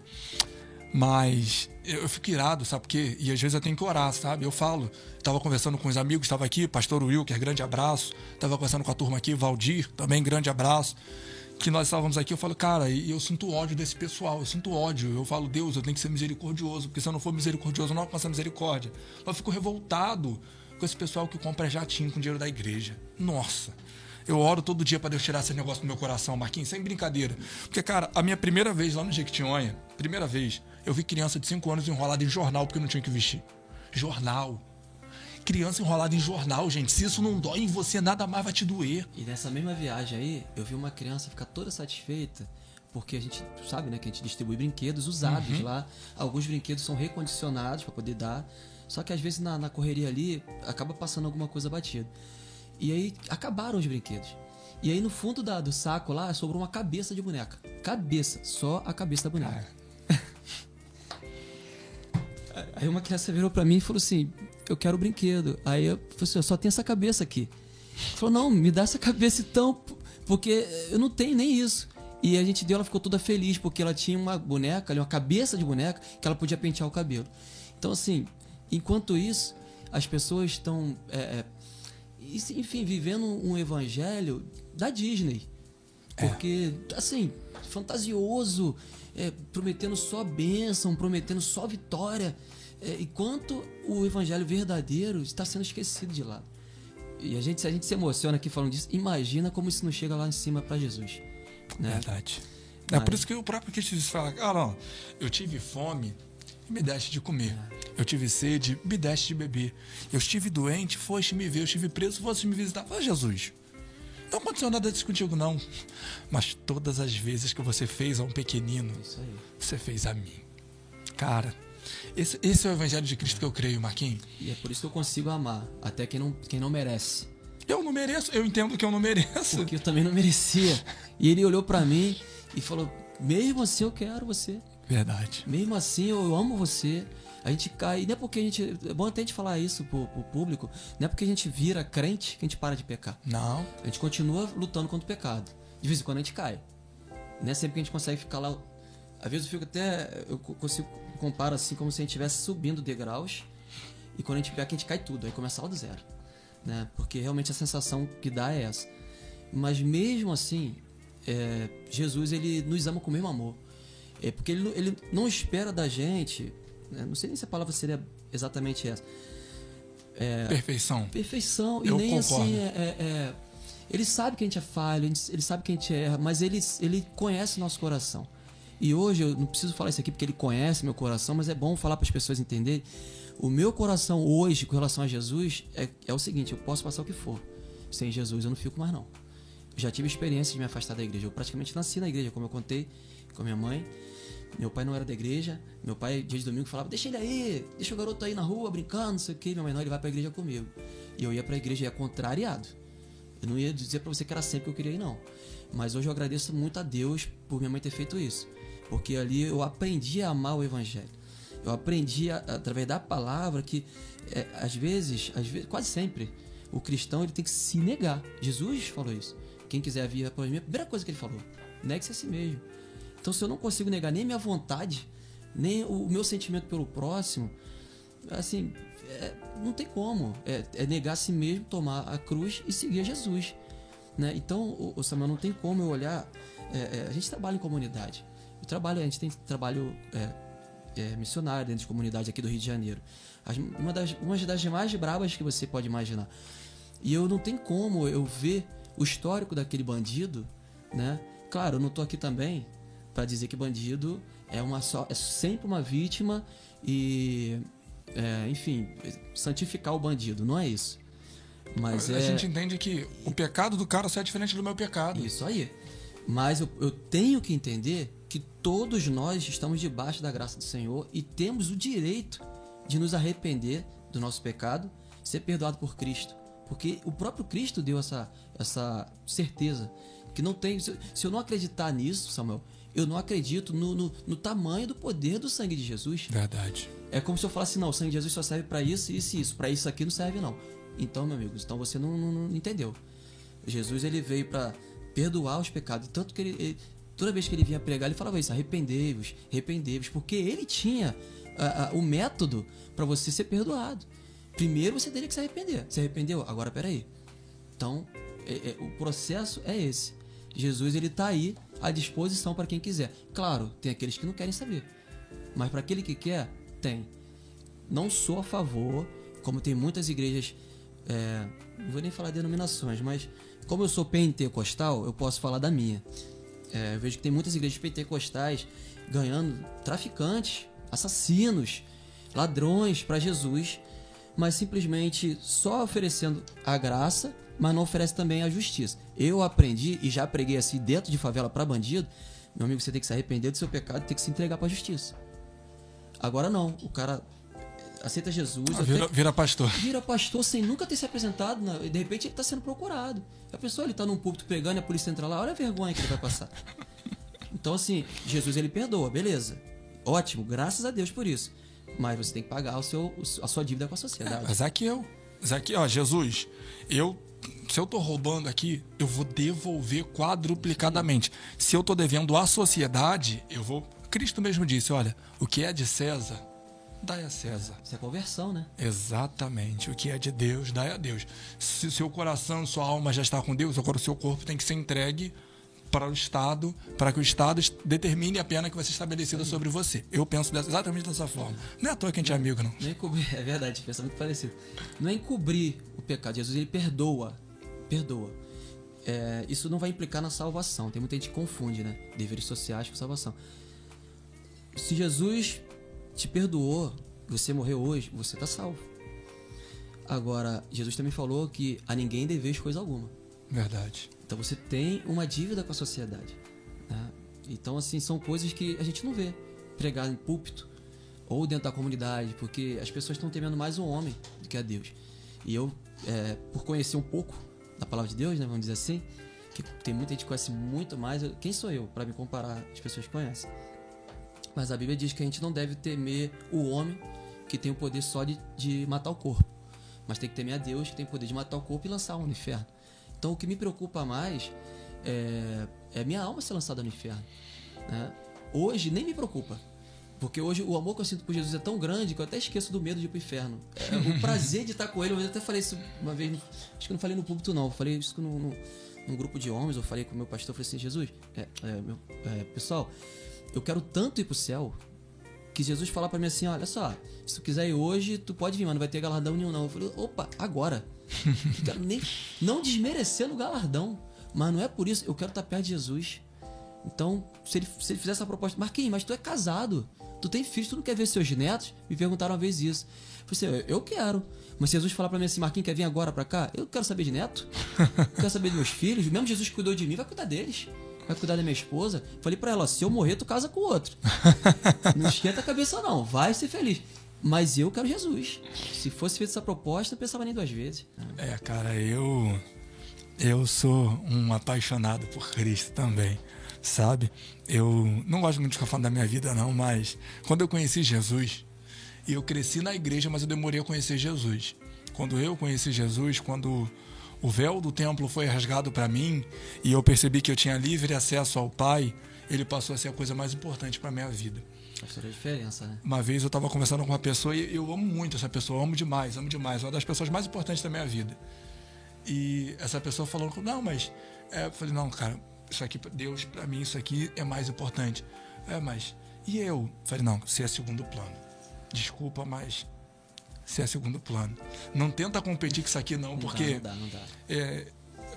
S1: Mas eu fico irado, sabe por quê? E às vezes eu tenho que orar, sabe? Eu falo, estava conversando com os amigos, estava aqui, pastor Wilker, grande abraço. Estava conversando com a turma aqui, Valdir, também grande abraço que nós estávamos aqui, eu falo, cara, e eu sinto ódio desse pessoal, eu sinto ódio. Eu falo, Deus, eu tenho que ser misericordioso, porque se eu não for misericordioso, eu não alcanço a misericórdia. Eu fico revoltado com esse pessoal que compra jatinho com dinheiro da igreja. Nossa. Eu oro todo dia para Deus tirar esse negócio do meu coração, Marquinhos, sem brincadeira. Porque, cara, a minha primeira vez lá no Jequitinhonha, primeira vez, eu vi criança de 5 anos enrolada em jornal porque não tinha que vestir. Jornal criança enrolada em jornal, gente. Se isso não dói em você, nada mais vai te doer.
S2: E nessa mesma viagem aí, eu vi uma criança ficar toda satisfeita porque a gente sabe, né, que a gente distribui brinquedos usados uhum. lá. Alguns brinquedos são recondicionados para poder dar. Só que às vezes na, na, correria ali acaba passando alguma coisa batida. E aí acabaram os brinquedos. E aí no fundo da, do saco lá sobrou uma cabeça de boneca. Cabeça, só a cabeça da boneca. aí uma criança virou para mim e falou assim: eu quero o brinquedo. Aí eu falei assim, eu só tenho essa cabeça aqui. Ele falou, não, me dá essa cabeça então, porque eu não tenho nem isso. E a gente deu, ela ficou toda feliz, porque ela tinha uma boneca, uma cabeça de boneca, que ela podia pentear o cabelo. Então, assim, enquanto isso, as pessoas estão, é, é, enfim, vivendo um evangelho da Disney. É. Porque, é. assim, fantasioso, é, prometendo só bênção, prometendo só vitória é, enquanto o evangelho verdadeiro está sendo esquecido de lado. E a gente, se a gente se emociona aqui falando disso, imagina como isso não chega lá em cima para Jesus. Né?
S1: Verdade. É Mas... por isso que o próprio Cristo fala: ah, não, eu tive fome me deste de comer. Eu tive sede, me deste de beber. Eu estive doente, foste me ver. Eu estive preso, foste me visitar. Fala, Jesus. Não aconteceu nada disso contigo, não. Mas todas as vezes que você fez a um pequenino, você fez a mim. Cara, esse, esse é o evangelho de Cristo que eu creio, Marquinhos.
S2: E é por isso que eu consigo amar, até quem não, quem não merece.
S1: Eu não mereço, eu entendo que eu não mereço.
S2: Porque eu também não merecia. E ele olhou para mim e falou: mesmo assim eu quero você.
S1: Verdade.
S2: Mesmo assim eu amo você. A gente cai. Não é porque a gente. É bom até a gente falar isso pro, pro público. Não é porque a gente vira crente que a gente para de pecar.
S1: Não.
S2: A gente continua lutando contra o pecado. De vez em quando a gente cai. Não é sempre que a gente consegue ficar lá. Às vezes eu fico até. Eu consigo compara assim como se a gente estivesse subindo degraus e quando a gente pega a gente cai tudo, aí começa lá do zero. Né? Porque realmente a sensação que dá é essa. Mas mesmo assim, é, Jesus ele nos ama com o mesmo amor. É porque ele, ele não espera da gente, né? não sei nem se a palavra seria exatamente essa.
S1: É, perfeição.
S2: Perfeição. Eu e nem concordo. assim, é, é, é, ele sabe que a gente é falho, ele sabe que a gente erra, mas ele, ele conhece nosso coração. E hoje eu não preciso falar isso aqui porque ele conhece meu coração, mas é bom falar para as pessoas entenderem. O meu coração hoje com relação a Jesus é, é o seguinte: eu posso passar o que for. Sem Jesus eu não fico mais não. Eu já tive experiência de me afastar da igreja. Eu praticamente nasci na igreja, como eu contei com a minha mãe. Meu pai não era da igreja. Meu pai, dia de domingo, falava: Deixa ele aí, deixa o garoto aí na rua brincando, não sei o que. Minha mãe, não, ele vai pra igreja comigo. E eu ia pra igreja ia contrariado. Eu não ia dizer para você que era sempre que eu queria ir, não. Mas hoje eu agradeço muito a Deus por minha mãe ter feito isso. Porque ali eu aprendi a amar o evangelho. Eu aprendi a, através da palavra que é, às vezes, às vezes, quase sempre, o cristão ele tem que se negar. Jesus falou isso. Quem quiser vir após mim, a primeira coisa que ele falou, negue-se a si mesmo. Então, se eu não consigo negar nem minha vontade, nem o meu sentimento pelo próximo, assim, é, não tem como. É, é, negar a si mesmo, tomar a cruz e seguir a Jesus. Né? Então, o, o Samuel, não tem como eu olhar. É, é a gente trabalha em comunidade. Eu trabalho, a gente tem trabalho é, é, missionário dentro de comunidade aqui do Rio de Janeiro. As, uma, das, uma das mais brabas que você pode imaginar. E eu não tem como eu ver o histórico daquele bandido, né? Claro, eu não tô aqui também para dizer que bandido é uma só, é sempre uma vítima e é, enfim, santificar o bandido, não é isso. Mas
S1: a
S2: é...
S1: gente entende que o pecado do cara só é diferente do meu pecado.
S2: Isso aí. Mas eu, eu tenho que entender que todos nós estamos debaixo da graça do Senhor e temos o direito de nos arrepender do nosso pecado, ser perdoado por Cristo. Porque o próprio Cristo deu essa, essa certeza. Que não tem. Se, se eu não acreditar nisso, Samuel, eu não acredito no, no, no, tamanho do poder do sangue de Jesus.
S1: Verdade.
S2: É como se eu falasse, não, o sangue de Jesus só serve para isso, isso e isso. Para isso aqui não serve, não. Então, meu amigo, então você não, não, não entendeu. Jesus ele veio para perdoar os pecados. Tanto que ele, ele, toda vez que ele vinha pregar, ele falava isso: arrependei-vos, arrependei-vos. Porque ele tinha a, a, o método para você ser perdoado. Primeiro você teria que se arrepender. Se arrependeu? Agora peraí. Então, é, é, o processo é esse. Jesus ele está aí à disposição para quem quiser. Claro, tem aqueles que não querem saber. Mas para aquele que quer, tem. Não sou a favor, como tem muitas igrejas, é, não vou nem falar denominações, mas como eu sou pentecostal, eu posso falar da minha. É, eu vejo que tem muitas igrejas pentecostais ganhando traficantes, assassinos, ladrões para Jesus, mas simplesmente só oferecendo a graça mas não oferece também a justiça. Eu aprendi e já preguei assim dentro de favela para bandido. Meu amigo, você tem que se arrepender do seu pecado e tem que se entregar para a justiça. Agora não, o cara aceita Jesus.
S1: Ah, vira, vira, pastor.
S2: Vira pastor sem nunca ter se apresentado. Né? E de repente ele está sendo procurado. A pessoa ele está num púlpito pregando e a polícia entra lá, olha a vergonha que ele vai passar. Então, assim, Jesus ele perdoa, beleza. Ótimo, graças a Deus por isso. Mas você tem que pagar o seu, a sua dívida com a sociedade. É,
S1: mas aqui eu. Aqui, ó, Jesus, eu se eu tô roubando aqui, eu vou devolver quadruplicadamente. Se eu tô devendo à sociedade, eu vou. Cristo mesmo disse: olha, o que é de César, dai a César.
S2: Isso é conversão, né?
S1: Exatamente. O que é de Deus, dai a Deus. Se o seu coração, sua alma já está com Deus, agora o seu corpo tem que ser entregue para o Estado, para que o Estado determine a pena que vai ser estabelecida sobre você. Eu penso exatamente dessa forma. Não é à toa que a gente é amigo, não.
S2: Não é encobrir, é verdade, pensa muito parecido. Não é encobrir o pecado. Jesus ele perdoa, perdoa. É, isso não vai implicar na salvação. Tem muita gente que confunde, né? Deveres sociais com salvação. Se Jesus te perdoou, você morreu hoje, você está salvo. Agora, Jesus também falou que a ninguém deveis coisa alguma.
S1: Verdade.
S2: Então você tem uma dívida com a sociedade. Né? Então, assim, são coisas que a gente não vê pregar em púlpito ou dentro da comunidade, porque as pessoas estão temendo mais o homem do que a Deus. E eu, é, por conhecer um pouco da palavra de Deus, né, vamos dizer assim, que tem muita gente que conhece muito mais, quem sou eu para me comparar às pessoas que conhecem? Mas a Bíblia diz que a gente não deve temer o homem que tem o poder só de, de matar o corpo, mas tem que temer a Deus que tem o poder de matar o corpo e lançar o no inferno. Então o que me preocupa mais é, é minha alma ser lançada no inferno. Né? Hoje nem me preocupa. Porque hoje o amor que eu sinto por Jesus é tão grande que eu até esqueço do medo de ir pro inferno. É, o prazer de estar com ele, eu até falei isso uma vez, acho que eu não falei no púlpito não, eu falei isso no, no, num grupo de homens, eu falei com o meu pastor, eu falei assim, Jesus, é, é, meu, é, pessoal, eu quero tanto ir pro céu, que Jesus fala para mim assim, olha só, se tu quiser ir hoje, tu pode vir, mas não vai ter galardão nenhum não. Eu falei, opa, agora. Quero nem, não desmerecendo o galardão, mas não é por isso, eu quero estar perto de Jesus. Então, se ele, se ele fizer essa proposta, Marquinhos, mas tu é casado, tu tem filhos, tu não quer ver seus netos? Me perguntaram uma vez isso. Eu falei assim, eu quero. Mas se Jesus falar para mim assim, Marquinhos, quer vir agora para cá? Eu quero saber de neto. Eu quero saber dos meus filhos. Mesmo Jesus cuidou de mim, vai cuidar deles vai cuidar da minha esposa. Falei para ela, se eu morrer, tu casa com o outro. não esquenta a cabeça não, vai ser feliz. Mas eu quero Jesus. Se fosse feita essa proposta, eu pensava nem duas vezes.
S1: É, cara, eu eu sou um apaixonado por Cristo também, sabe? Eu não gosto muito de ficar falando da minha vida não, mas quando eu conheci Jesus, eu cresci na igreja, mas eu demorei a conhecer Jesus. Quando eu conheci Jesus, quando o véu do templo foi rasgado para mim e eu percebi que eu tinha livre acesso ao Pai ele passou a ser a coisa mais importante para minha vida.
S2: Faz toda a diferença, né?
S1: Uma vez eu estava conversando com uma pessoa e eu amo muito essa pessoa, amo demais, amo demais, uma das pessoas mais importantes da minha vida. E essa pessoa falou, não, mas é, eu falei, não, cara, isso aqui, Deus, para mim, isso aqui é mais importante. É, mas e eu? eu? Falei, não, você é segundo plano. Desculpa, mas você é segundo plano. Não tenta competir com isso aqui, não,
S2: Não
S1: porque.
S2: dá, não dá, não dá.
S1: é,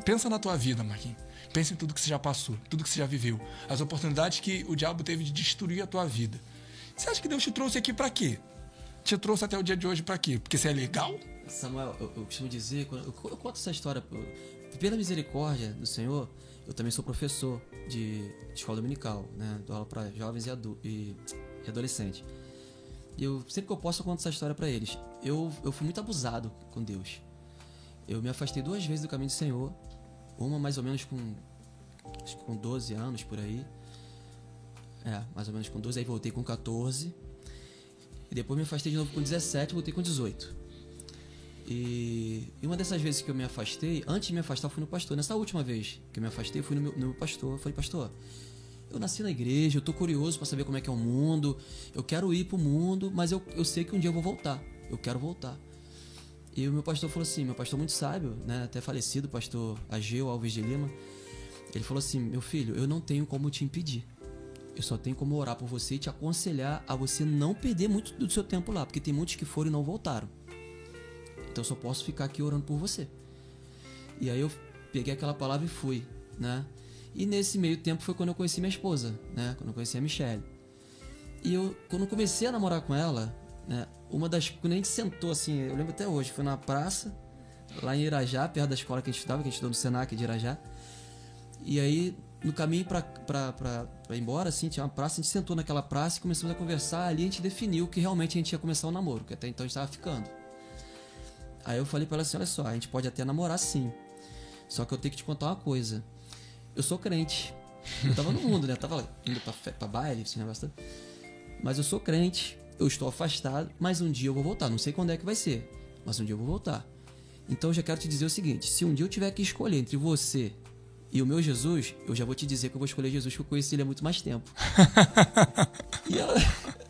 S1: pensa na tua vida, Marquinhos. Pensa em tudo que você já passou, tudo que você já viveu. As oportunidades que o diabo teve de destruir a tua vida. Você acha que Deus te trouxe aqui para quê? Te trouxe até o dia de hoje para quê? Porque você é legal?
S2: Samuel, eu, eu costumo dizer, eu, eu conto essa história, pela misericórdia do Senhor, eu também sou professor de escola dominical, né? Dou aula para jovens e, adu e, e adolescentes. Eu, sempre que eu posso, eu conto essa história para eles. Eu, eu fui muito abusado com Deus. Eu me afastei duas vezes do caminho do Senhor, uma mais ou menos com, acho que com 12 anos por aí. É, mais ou menos com 12, aí voltei com 14. E depois me afastei de novo com 17 e voltei com 18. E, e uma dessas vezes que eu me afastei, antes de me afastar, fui no pastor. Nessa última vez que eu me afastei, fui no meu, no meu pastor. Falei, pastor, eu nasci na igreja, eu tô curioso para saber como é que é o mundo, eu quero ir pro mundo, mas eu, eu sei que um dia eu vou voltar. Eu quero voltar. E o meu pastor falou assim, meu pastor muito sábio, né, até falecido, pastor Ageu Alves de Lima, ele falou assim, meu filho, eu não tenho como te impedir. Eu só tenho como orar por você e te aconselhar a você não perder muito do seu tempo lá, porque tem muitos que foram e não voltaram. Então eu só posso ficar aqui orando por você. E aí eu peguei aquela palavra e fui, né? E nesse meio tempo foi quando eu conheci minha esposa, né? Quando eu conheci a Michelle. E eu, quando comecei a namorar com ela, né? Uma das. Quando a gente sentou assim, eu lembro até hoje, foi na praça, lá em Irajá, perto da escola que a gente estudava, que a gente estudou no Senac de Irajá. E aí, no caminho pra, ir embora, assim, tinha uma praça, a gente sentou naquela praça e começamos a conversar. Ali a gente definiu que realmente a gente ia começar o namoro, que até então a gente tava ficando. Aí eu falei pra ela assim: olha só, a gente pode até namorar sim. Só que eu tenho que te contar uma coisa. Eu sou crente. Eu tava no mundo, né? Eu tava indo pra, pra baile, esse negócio todo. Mas eu sou crente, eu estou afastado, mas um dia eu vou voltar. Não sei quando é que vai ser, mas um dia eu vou voltar. Então eu já quero te dizer o seguinte: se um dia eu tiver que escolher entre você e o meu Jesus, eu já vou te dizer que eu vou escolher Jesus, porque eu conheci ele há muito mais tempo. e ela.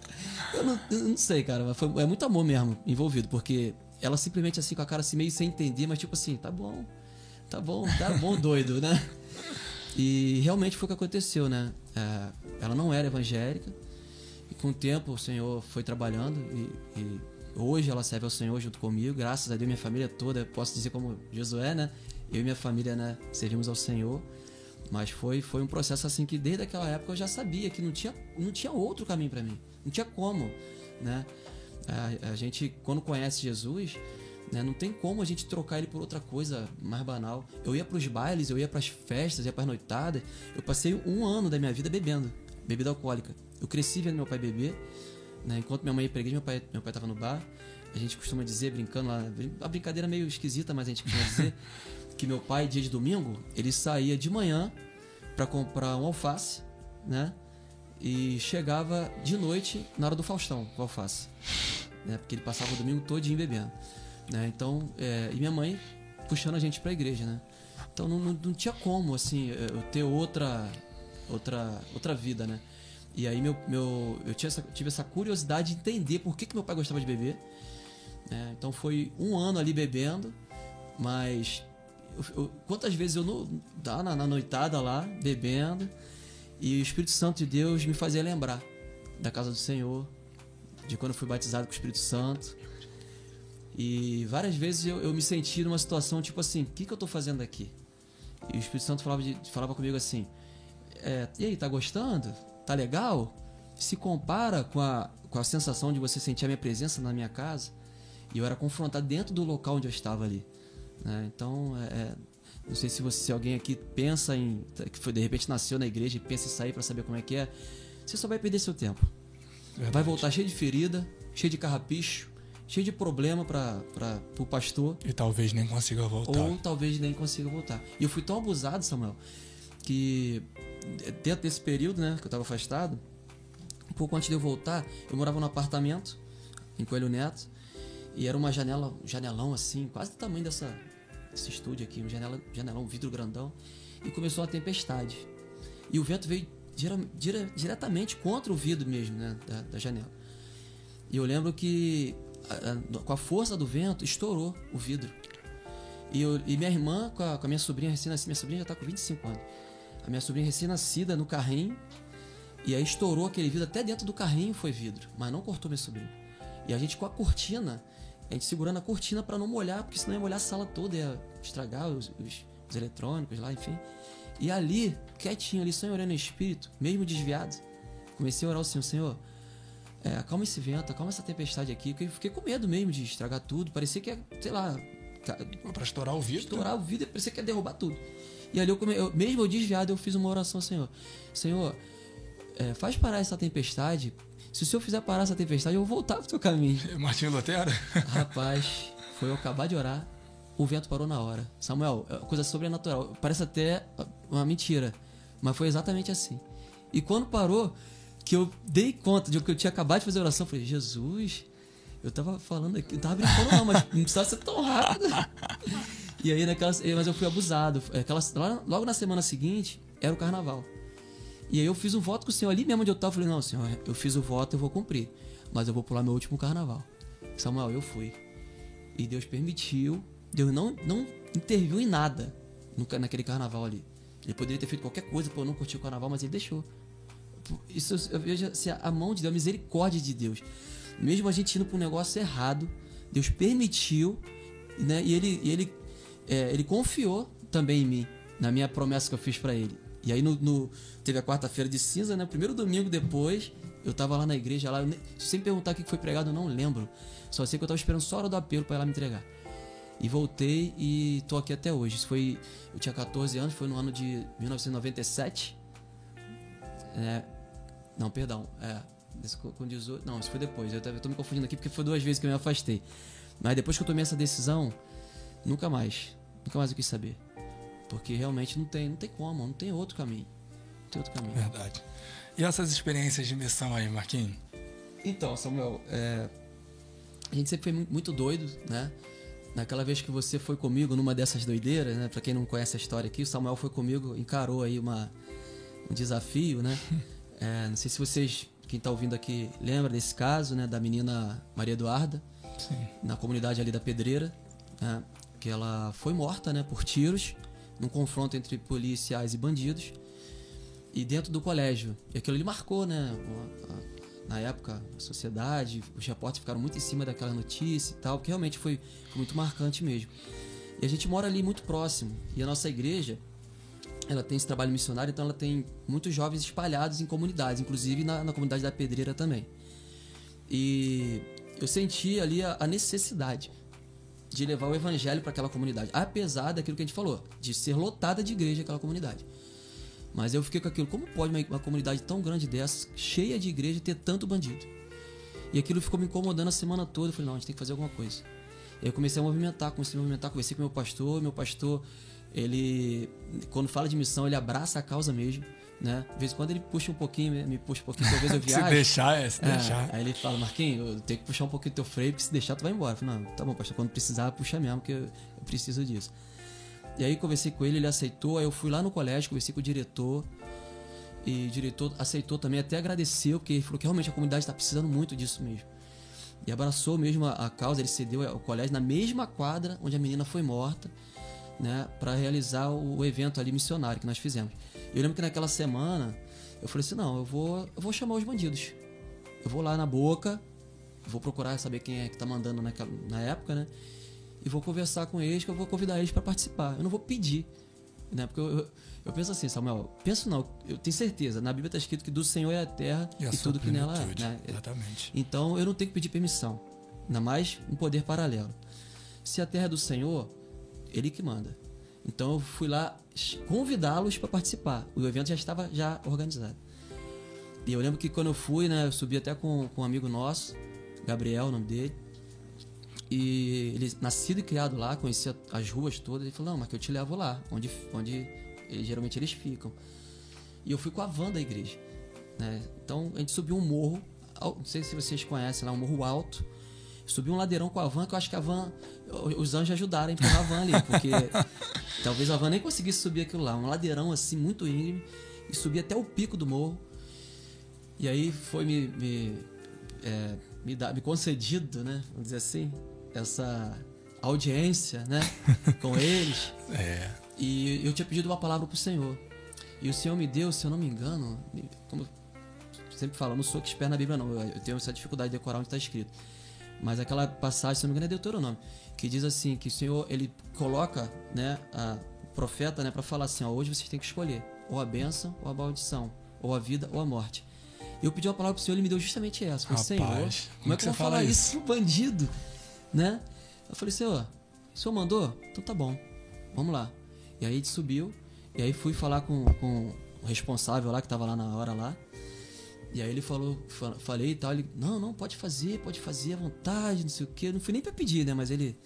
S2: Eu não, eu não sei, cara, mas foi, é muito amor mesmo envolvido, porque ela simplesmente assim, com a cara assim, meio sem entender, mas tipo assim, tá bom, tá bom, tá bom, doido, né? E realmente foi o que aconteceu, né? É, ela não era evangélica, e com o tempo o Senhor foi trabalhando, e, e hoje ela serve ao Senhor junto comigo, graças a Deus, minha família toda, posso dizer como Josué, né? Eu e minha família, né, servimos ao Senhor. Mas foi, foi um processo assim que desde aquela época eu já sabia que não tinha, não tinha outro caminho para mim. Não tinha como, né? A, a gente, quando conhece Jesus, né, não tem como a gente trocar ele por outra coisa mais banal. Eu ia pros bailes, eu ia pras festas, ia pras noitadas. Eu passei um ano da minha vida bebendo, bebida alcoólica. Eu cresci vendo meu pai beber, né? Enquanto minha mãe ia pra meu pai, meu pai tava no bar. A gente costuma dizer, brincando lá, a brincadeira meio esquisita, mas a gente costuma dizer que meu pai, dia de domingo, ele saía de manhã para comprar um alface, né? E chegava de noite na hora do Faustão com alface, né? Porque ele passava o domingo todinho bebendo, né? Então, é, e minha mãe puxando a gente para a igreja, né? Então não, não, não tinha como assim eu ter outra outra outra vida, né? E aí meu, meu eu tinha essa, tive essa curiosidade de entender por que, que meu pai gostava de beber. né? Então foi um ano ali bebendo, mas eu- quantas vezes eu no, tá na, na noitada lá, bebendo, e o Espírito Santo de Deus me fazia lembrar da casa do Senhor, de quando eu fui batizado com o Espírito Santo. E várias vezes eu, eu me senti numa situação tipo assim: o que, que eu tô fazendo aqui? E o Espírito Santo falava, de- falava comigo assim: é, e aí, tá gostando? Tá legal? Se compara com a, com a sensação de você sentir a minha presença na minha casa. E eu era confrontado dentro do local onde eu estava ali. Né? Então, é, é, não sei se você, se alguém aqui pensa em. que foi, de repente nasceu na igreja e pensa em sair para saber como é que é. Você só vai perder seu tempo.
S1: Verdade.
S2: Vai voltar cheio de ferida, cheio de carrapicho, cheio de problema para o pastor.
S1: E talvez nem consiga voltar.
S2: Ou talvez nem consiga voltar. E eu fui tão abusado, Samuel, que dentro desse período, né, que eu estava afastado, um pouco antes de eu voltar, eu morava num apartamento em Coelho Neto e era uma janela, um janelão assim, quase do tamanho dessa desse estúdio aqui, um janela, janelão, um vidro grandão, e começou uma tempestade. E o vento veio dire, dire, diretamente contra o vidro mesmo, né? Da, da janela. E eu lembro que a, a, com a força do vento estourou o vidro. E, eu, e minha irmã, com a, com a minha sobrinha recém-nascida, minha sobrinha já tá com 25 anos. A minha sobrinha recém-nascida no carrinho, e aí estourou aquele vidro, até dentro do carrinho foi vidro, mas não cortou minha sobrinha. E a gente com a cortina, a gente segurando a cortina para não molhar, porque senão ia molhar a sala toda, ia estragar os, os, os eletrônicos lá, enfim. E ali, quietinho ali, só orando no espírito, mesmo desviado, comecei a orar ao Senhor, Senhor, é, acalma esse vento, acalma essa tempestade aqui, porque eu fiquei com medo mesmo de estragar tudo, parecia que ia, sei lá...
S1: Pra estourar o vidro?
S2: Estourar o vidro, parecia que ia derrubar tudo. E ali, eu, come... eu mesmo eu desviado, eu fiz uma oração ao Senhor. Senhor, é, faz parar essa tempestade. Se o senhor fizer parar essa tempestade, eu vou voltar pro seu caminho.
S1: Martinho Lutero?
S2: Rapaz, foi eu acabar de orar, o vento parou na hora. Samuel, é coisa sobrenatural. Parece até uma mentira, mas foi exatamente assim. E quando parou, que eu dei conta de que eu tinha acabado de fazer a oração, eu falei, Jesus, eu tava falando aqui, não tava brincando não, mas não precisava ser tão rápido. E aí naquela, mas eu fui abusado. Aquela, logo na semana seguinte, era o carnaval. E aí eu fiz um voto com o senhor ali mesmo onde eu tava. Falei, não, senhor, eu fiz o voto, eu vou cumprir. Mas eu vou pular meu último carnaval. Samuel, eu fui. E Deus permitiu. Deus não, não interviu em nada no, naquele carnaval ali. Ele poderia ter feito qualquer coisa, pô, eu não curti o carnaval, mas ele deixou. Isso eu vejo assim, a mão de Deus, a misericórdia de Deus. Mesmo a gente indo para um negócio errado, Deus permitiu, né? E ele, e ele, é, ele confiou também em mim, na minha promessa que eu fiz para ele. E aí no, no teve a quarta-feira de cinza, né? Primeiro domingo depois, eu tava lá na igreja lá. Se você me perguntar o que foi pregado, eu não lembro. Só sei que eu tava esperando só a hora do apelo para ela me entregar. E voltei e tô aqui até hoje. Isso foi. Eu tinha 14 anos, foi no ano de 1997. É, não, perdão. É, com 18, não, isso foi depois. Eu eu tô me confundindo aqui porque foi duas vezes que eu me afastei. Mas depois que eu tomei essa decisão, nunca mais. Nunca mais eu quis saber. Porque realmente não tem, não tem como, não tem outro caminho. Não tem outro caminho.
S1: Verdade. E essas experiências de missão aí, Marquinhos?
S2: Então, Samuel, é, a gente sempre foi muito doido, né? Naquela vez que você foi comigo numa dessas doideiras, né? Pra quem não conhece a história aqui, o Samuel foi comigo, encarou aí uma, um desafio, né? É, não sei se vocês, quem tá ouvindo aqui, lembra desse caso, né? Da menina Maria Eduarda, Sim. na comunidade ali da Pedreira, né? Que ela foi morta, né? Por tiros num confronto entre policiais e bandidos. E dentro do colégio. E aquilo ali marcou, né? Na época, a sociedade, os repórteres ficaram muito em cima daquela notícia e tal, porque realmente foi, foi muito marcante mesmo. E a gente mora ali muito próximo. E a nossa igreja, ela tem esse trabalho missionário, então ela tem muitos jovens espalhados em comunidades, inclusive na, na comunidade da Pedreira também. E eu senti ali a, a necessidade de levar o evangelho para aquela comunidade, apesar daquilo que a gente falou, de ser lotada de igreja aquela comunidade. Mas eu fiquei com aquilo, como pode uma, uma comunidade tão grande dessa, cheia de igreja, ter tanto bandido? E aquilo ficou me incomodando a semana toda. Eu falei, não, a gente tem que fazer alguma coisa. Eu comecei a movimentar, comecei a movimentar, conversei com meu pastor, meu pastor, ele, quando fala de missão, ele abraça a causa mesmo né? De vez em quando ele puxa um pouquinho, me puxa um pouquinho, talvez eu viaje.
S1: se deixar, é, se
S2: é,
S1: deixar.
S2: Aí ele fala, Marquinhos, eu tenho que puxar um pouquinho do teu freio, porque se deixar tu vai embora. Eu falei, não, tá bom, pastor, quando precisar, puxa mesmo, que eu, eu preciso disso. E aí conversei com ele, ele aceitou, aí eu fui lá no colégio, conversei com o diretor, e o diretor aceitou também, até agradeceu, porque ele falou que realmente a comunidade está precisando muito disso mesmo. E abraçou mesmo a, a causa, ele cedeu ao colégio na mesma quadra onde a menina foi morta, né, para realizar o, o evento ali missionário que nós fizemos. Eu lembro que naquela semana eu falei assim: não, eu vou, eu vou chamar os bandidos. Eu vou lá na boca, vou procurar saber quem é que tá mandando naquela, na época, né? E vou conversar com eles, que eu vou convidar eles para participar. Eu não vou pedir, né? Porque eu, eu, eu, penso assim, Samuel, penso não, eu tenho certeza, na Bíblia está escrito que do Senhor é a terra e, e tudo que nela é. Né?
S1: Exatamente.
S2: Então eu não tenho que pedir permissão, ainda mais um poder paralelo. Se a terra é do Senhor, Ele que manda. Então eu fui lá convidá-los para participar. O evento já estava já organizado. E eu lembro que quando eu fui, né, eu subi até com, com um amigo nosso, Gabriel, o nome dele. E ele nascido e criado lá, conhecia as ruas todas. Ele falou: "Não, mas que eu te levo lá, onde onde eles, geralmente eles ficam". E eu fui com a van da igreja, né? Então a gente subiu um morro, não sei se vocês conhecem lá, um morro alto Subi um ladeirão com a van, que eu acho que a van. Os anjos ajudaram a empurrar a van ali, porque talvez a van nem conseguisse subir aquilo lá. Um ladeirão assim, muito íngreme. e subi até o pico do morro. E aí foi me, me, é, me, da, me concedido, né? Vamos dizer assim, essa audiência, né? Com eles.
S1: É.
S2: E eu tinha pedido uma palavra pro Senhor. E o Senhor me deu, se eu não me engano, como eu sempre falo, eu não sou que espera na Bíblia, não. Eu tenho essa dificuldade de decorar onde está escrito. Mas aquela passagem, se não me engano, é Deuteronômio, que diz assim, que o Senhor, ele coloca, né, a, o profeta, né, para falar assim, ó, hoje vocês têm que escolher, ou a bênção, ou a maldição, ou a vida, ou a morte. Eu pedi uma palavra pro Senhor, ele me deu justamente essa. Eu falei,
S1: Rapaz,
S2: Senhor,
S1: como
S2: é
S1: que
S2: eu
S1: você
S2: vou falar
S1: fala
S2: isso pro bandido, né? Eu falei, Senhor, o Senhor mandou? Então tá bom, vamos lá. E aí gente subiu, e aí fui falar com, com o responsável lá, que tava lá na hora lá, e aí ele falou, fa- falei e tal, ele, não, não, pode fazer, pode fazer à vontade, não sei o quê. Não fui nem pra pedir, né? Mas ele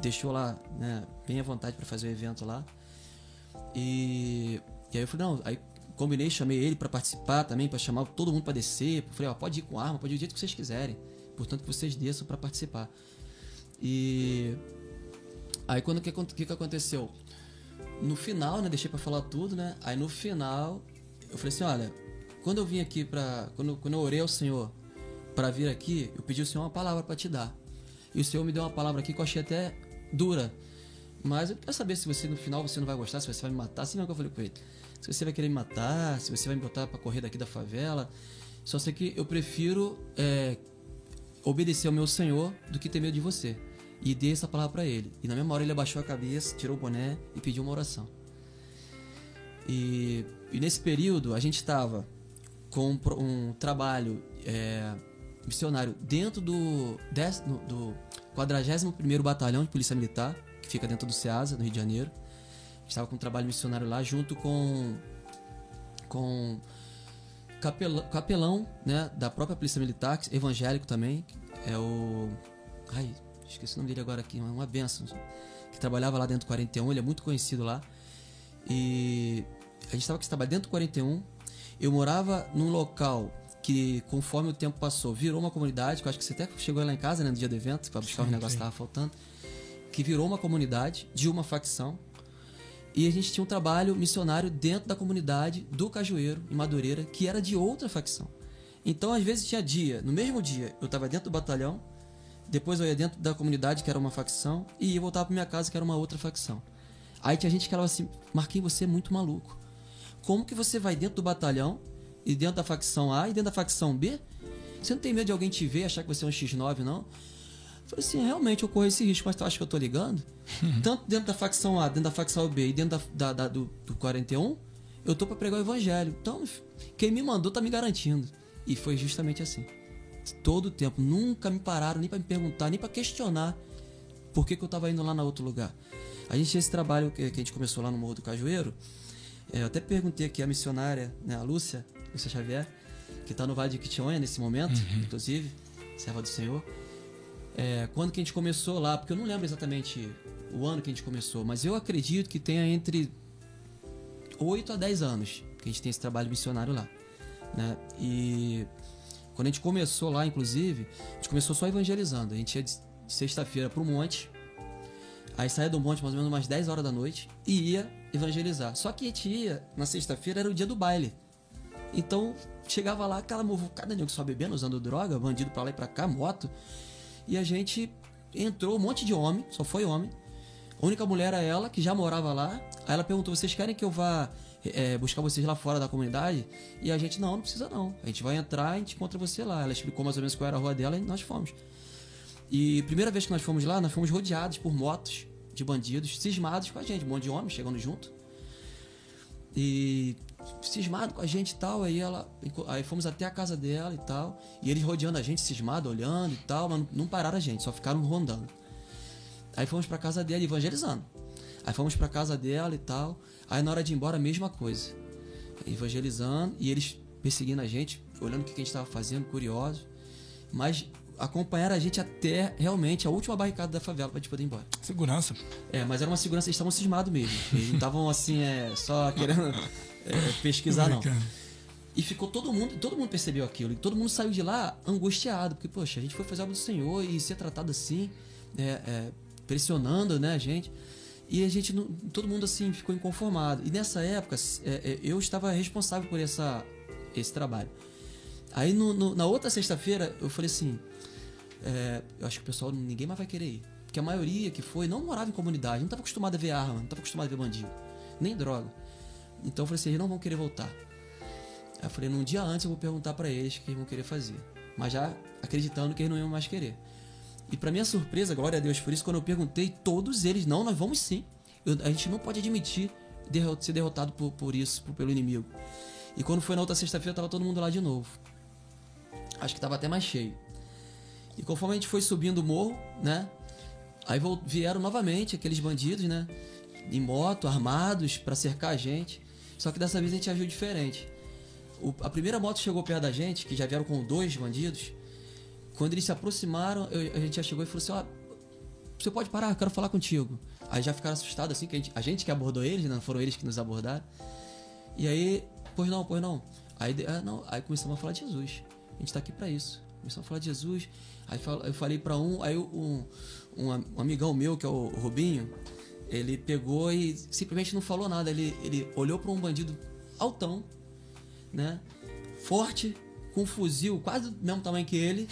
S2: deixou lá, né, bem à vontade pra fazer o evento lá. E, e aí eu falei, não, aí combinei, chamei ele pra participar também, pra chamar todo mundo pra descer. Falei, ó, pode ir com arma, pode ir do jeito que vocês quiserem. Portanto, que vocês desçam pra participar. E aí quando que, que que aconteceu? No final, né, deixei pra falar tudo, né? Aí no final, eu falei assim, olha, quando eu vim aqui pra. Quando, quando eu orei ao Senhor pra vir aqui, eu pedi ao Senhor uma palavra pra te dar. E o Senhor me deu uma palavra aqui que eu achei até dura. Mas eu quero saber se você no final você não vai gostar, se você vai me matar. Assim mesmo que eu falei com ele. Se você vai querer me matar, se você vai me botar pra correr daqui da favela. Só sei que eu prefiro é, obedecer ao meu Senhor do que ter medo de você. E dei essa palavra pra ele. E na mesma hora ele abaixou a cabeça, tirou o boné e pediu uma oração. E, e nesse período a gente estava com um, trabalho é, missionário dentro do, do 41º Batalhão de Polícia Militar, que fica dentro do SEASA, no Rio de Janeiro. Estava com um trabalho missionário lá junto com com capelão, capelão né, da própria Polícia Militar, é evangélico também, é o... Ai, esqueci o nome dele agora aqui, é uma benção, que trabalhava lá dentro do 41, ele é muito conhecido lá. E a gente estava com esse trabalho dentro do 41. Eu morava num local que, conforme o tempo passou, virou uma comunidade, que eu acho que você até chegou lá em casa, né, no dia do evento, para buscar os
S1: Sim,
S2: negócios
S1: sim.
S2: que estavam faltando, que virou uma comunidade de uma facção. E a gente tinha um trabalho missionário dentro da comunidade do Cajueiro, em Madureira, que era de outra facção. Então, às vezes, tinha dia, no mesmo dia, eu estava dentro do batalhão, depois eu ia dentro da comunidade, que era uma facção, e ia voltar para minha casa, que era uma outra facção. Aí tinha gente que falava assim: Marquinhos, você é muito maluco. Como que você vai dentro do batalhão, e dentro da facção A e dentro da facção B? Você não tem medo de alguém te ver achar que você é um X9, não? Eu falei assim: realmente eu corro esse risco, mas tu acha que eu tô ligando? Tanto dentro da facção A, dentro da facção B e dentro da, da- da- do, do 41, eu tô para pregar o evangelho. Então, quem me mandou tá me garantindo. E foi justamente assim. Todo o tempo. Nunca me pararam nem para me perguntar, nem para questionar por que, que eu tava indo lá na outro lugar. A gente tinha esse trabalho que, que a gente começou lá no Morro do Cajueiro. É, eu até perguntei aqui à missionária, né, a Lúcia, Lúcia Xavier, que tá no Vale de Quitionha nesse momento, inclusive, serva do Senhor. É, quando que a gente começou lá, porque eu não lembro exatamente o ano que a gente começou, mas eu acredito que tenha entre 8 a 10 anos que a gente tem esse trabalho missionário lá. Né? E quando a gente começou lá, inclusive, a gente começou só evangelizando. A gente ia de sexta-feira pro monte, aí saía do monte mais ou menos umas 10 horas da noite e ia evangelizar. Só que a gente ia, na sexta-feira era o dia do baile. Então chegava lá aquela muvucada nego só bebendo, usando droga, bandido pra lá e pra cá, moto. E a gente entrou um monte de homem, só foi homem. A única mulher era ela, que já morava lá. Aí ela perguntou: vocês querem que eu vá é, buscar vocês lá fora da comunidade? E a gente, não, não precisa não. A gente vai entrar a gente encontra você lá. Ela explicou mais ou menos qual era a rua dela e nós fomos. E primeira vez que nós fomos lá, nós fomos rodeados por motos de bandidos, cismados com a gente, um monte de homens chegando junto. E cismado com a gente e tal, aí ela. Aí fomos até a casa dela e tal. E eles rodeando a gente, cismado, olhando e tal, mas não, pararam a gente, só ficaram rondando. Aí fomos pra casa dela evangelizando. Aí fomos pra casa dela e tal. Aí na hora de ir embora, a mesma coisa. Evangelizando e eles perseguindo a gente, olhando o que a gente estava fazendo, curiosos. Mas acompanharam a gente até realmente a última barricada da favela pra gente poder ir embora.
S1: Segurança.
S2: É, mas era uma segurança, eles estavam cismados mesmo. Eles não estavam assim, é, só querendo é, pesquisar, não. E ficou todo mundo, todo mundo percebeu aquilo. E todo mundo saiu de lá angustiado, porque, poxa, a gente foi fazer algo do Senhor e ser tratado assim, é, é, pressionando, né, a gente. E a gente, todo mundo assim, ficou inconformado. E nessa época, é, é, eu estava responsável por essa, esse trabalho. Aí no- no- na outra sexta-feira, eu falei assim: é, eu acho que o pessoal, ninguém mais vai querer ir. Porque a maioria que foi não morava em comunidade, não estava acostumado a ver arma, não estava acostumado a ver bandido, nem droga. Então eu falei assim: eles não vão querer voltar. Aí eu falei: num dia antes eu vou perguntar para eles o que eles vão querer fazer. Mas já acreditando que eles não iam mais querer. E para minha surpresa, glória a Deus por isso, quando eu perguntei, todos eles, não, nós vamos sim. Eu- a gente não pode admitir derro- ser derrotado por, por isso, por- pelo inimigo. E quando foi na outra sexta-feira, tava todo mundo lá de novo. Acho que tava até mais cheio. E conforme a gente foi subindo o morro, né? Aí vieram novamente aqueles bandidos, né? Em moto, armados, para cercar a gente. Só que dessa vez a gente agiu diferente. O- a primeira moto chegou perto da gente, que já vieram com dois bandidos. Quando eles se aproximaram, eu- a gente já chegou e falou assim: Ó, você pode parar, eu quero falar contigo. Aí já ficaram assustados, assim, que a gente, a gente que abordou eles, né? não foram eles que nos abordaram. E aí, pois não, pois não. Aí, ah, não. aí começamos a falar de Jesus. A gente tá aqui pra isso. Começamos a falar de Jesus. Aí eu falei pra um, aí um, um, am- um amigão meu, que é o Rubinho, ele pegou e simplesmente não falou nada. Ele, ele olhou pra um bandido altão, né? Forte, com um fuzil quase do mesmo tamanho que ele.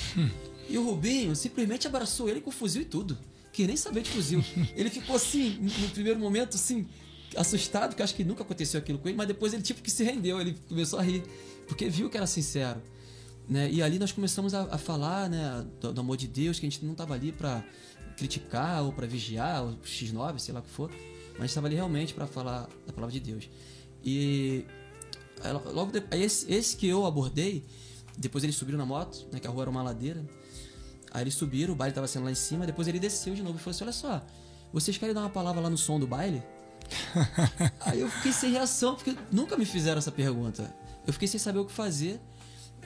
S2: e o Rubinho simplesmente abraçou ele com fuzil e tudo. Que nem saber de fuzil. ele ficou assim, no primeiro momento, assim, assustado, que acho que nunca aconteceu aquilo com ele, mas depois ele tipo que se rendeu, ele começou a rir, porque viu que era sincero. Né? E ali nós começamos a, a falar né, do, do amor de Deus, que a gente não estava ali para criticar ou para vigiar, ou X9, sei lá o que for, mas estava ali realmente para falar da palavra de Deus. E aí, logo depois, aí esse, esse que eu abordei, depois eles subiram na moto, né, que a rua era uma ladeira. Aí eles subiram, o baile estava sendo lá em cima, depois ele desceu de novo e falou assim: Olha só, vocês querem dar uma palavra lá no som do baile? Aí eu fiquei sem reação, porque nunca me fizeram essa pergunta. Eu fiquei sem saber o que fazer.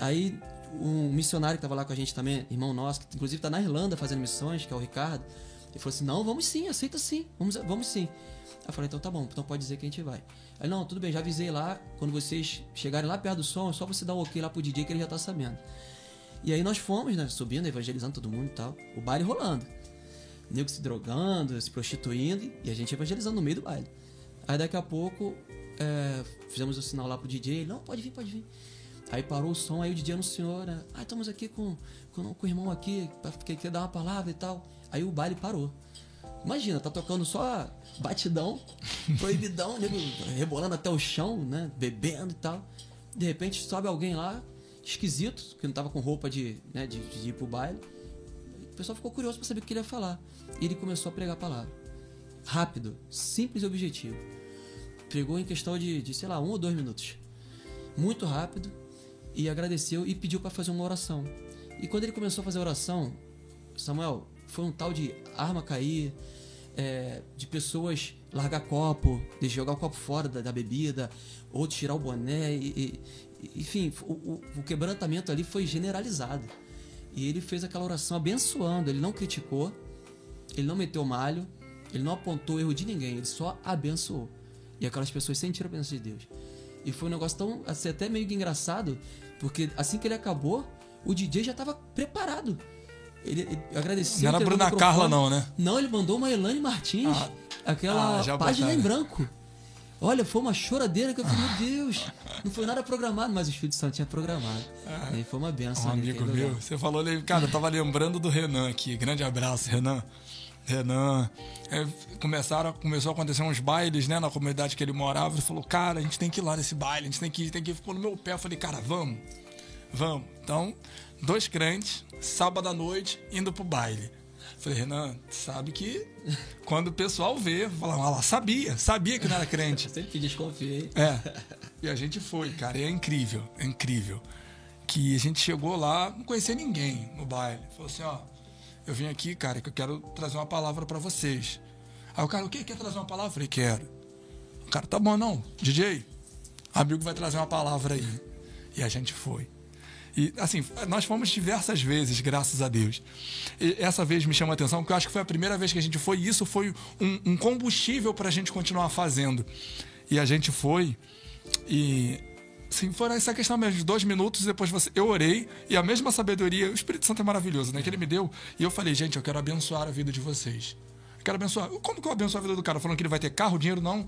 S2: Aí um missionário que estava lá com a gente também, irmão nosso, que inclusive está na Irlanda fazendo missões, que é o Ricardo, ele falou assim: Não, vamos sim, aceita sim, vamos, vamos sim. Aí eu falei: Então tá bom, então pode dizer que a gente vai. Aí não, tudo bem, já avisei lá, quando vocês chegarem lá perto do som, é só você dar um ok lá pro DJ que ele já tá sabendo. E aí nós fomos, né, subindo, evangelizando todo mundo e tal, o baile rolando. Nego se drogando, se prostituindo e a gente evangelizando no meio do baile. Aí daqui a pouco é, fizemos o sinal lá pro DJ, não, pode vir, pode vir. Aí parou o som, aí o DJ anunciou, né? Ah, estamos aqui com, com, com o irmão aqui, que quer dar uma palavra e tal. Aí o baile parou. Imagina, tá tocando só batidão, proibidão, nego rebolando até o chão, né? Bebendo e tal. De repente sobe alguém lá, esquisito, que não tava com roupa de, né, de, de ir pro baile. O pessoal ficou curioso pra saber o que ele ia falar. E ele começou a pregar a palavra. Rápido, simples e objetivo. Pregou em questão de, de, sei lá, um ou dois minutos. Muito rápido. E agradeceu e pediu para fazer uma oração. E quando ele começou a fazer a oração, Samuel, foi um tal de arma cair, é, de pessoas largar copo, de jogar o copo fora da, da bebida, ou tirar o boné, e, e- enfim, o, o- o quebrantamento ali foi generalizado. E ele fez aquela oração abençoando, ele não criticou, ele não meteu malho, ele não apontou erro de ninguém, ele só abençoou. E aquelas pessoas sentiram a bênção de Deus. E foi um negócio tão, assim, até meio engraçado, porque assim que ele acabou, o DJ já estava preparado. Ele, ele agradeceu.
S1: Não era Bruna. Carla, não, né?
S2: Não, ele mandou uma Elane Martins,
S1: Ah,
S2: aquela
S1: ah,
S2: página
S1: botaram.
S2: em branco. Olha, foi uma choradeira que eu falei, meu Deus, não foi nada programado, mas o Espírito Santo tinha programado. E foi uma benção.
S1: Um
S2: ali,
S1: amigo meu, você falou, ele- cara, eu tava lembrando do Renan aqui. Grande abraço, Renan. Renan. É, começaram, começou a acontecer uns bailes, né, na comunidade que ele morava. Ele falou, cara, a gente tem que ir lá nesse baile, a gente tem que ir, tem que ir. Ficou no meu pé. Eu falei, cara, vamos, vamos. Então, dois crentes, sábado à noite, indo pro baile. Falei, Renan, sabe que quando o pessoal vê, fala, ah lá, sabia, sabia que não era crente.
S2: Sempre desconfiei.
S1: É. E a gente foi, cara. E é incrível, é incrível. Que a gente chegou lá, não conhecia ninguém no baile. Falou assim, ó, eu vim aqui, cara, que eu quero trazer uma palavra pra vocês. Aí o cara, o quê? Quer trazer uma palavra? Eu falei, quero. O cara, tá bom, não. DJ, amigo vai trazer uma palavra aí. E a gente foi. E, assim, nós fomos diversas vezes, graças a Deus. E essa vez me chama a atenção, porque eu acho que foi a primeira vez que a gente foi, e isso foi um, um combustível para a gente continuar fazendo. E a gente foi, e. Assim, foi essa questão mesmo, de dois minutos, depois você, eu orei, e a mesma sabedoria, o Espírito Santo é maravilhoso, né? Que ele me deu, e eu falei, gente, eu quero abençoar a vida de vocês. quero abençoar. Como que eu abençoo a vida do cara? Falando que ele vai ter carro, dinheiro não,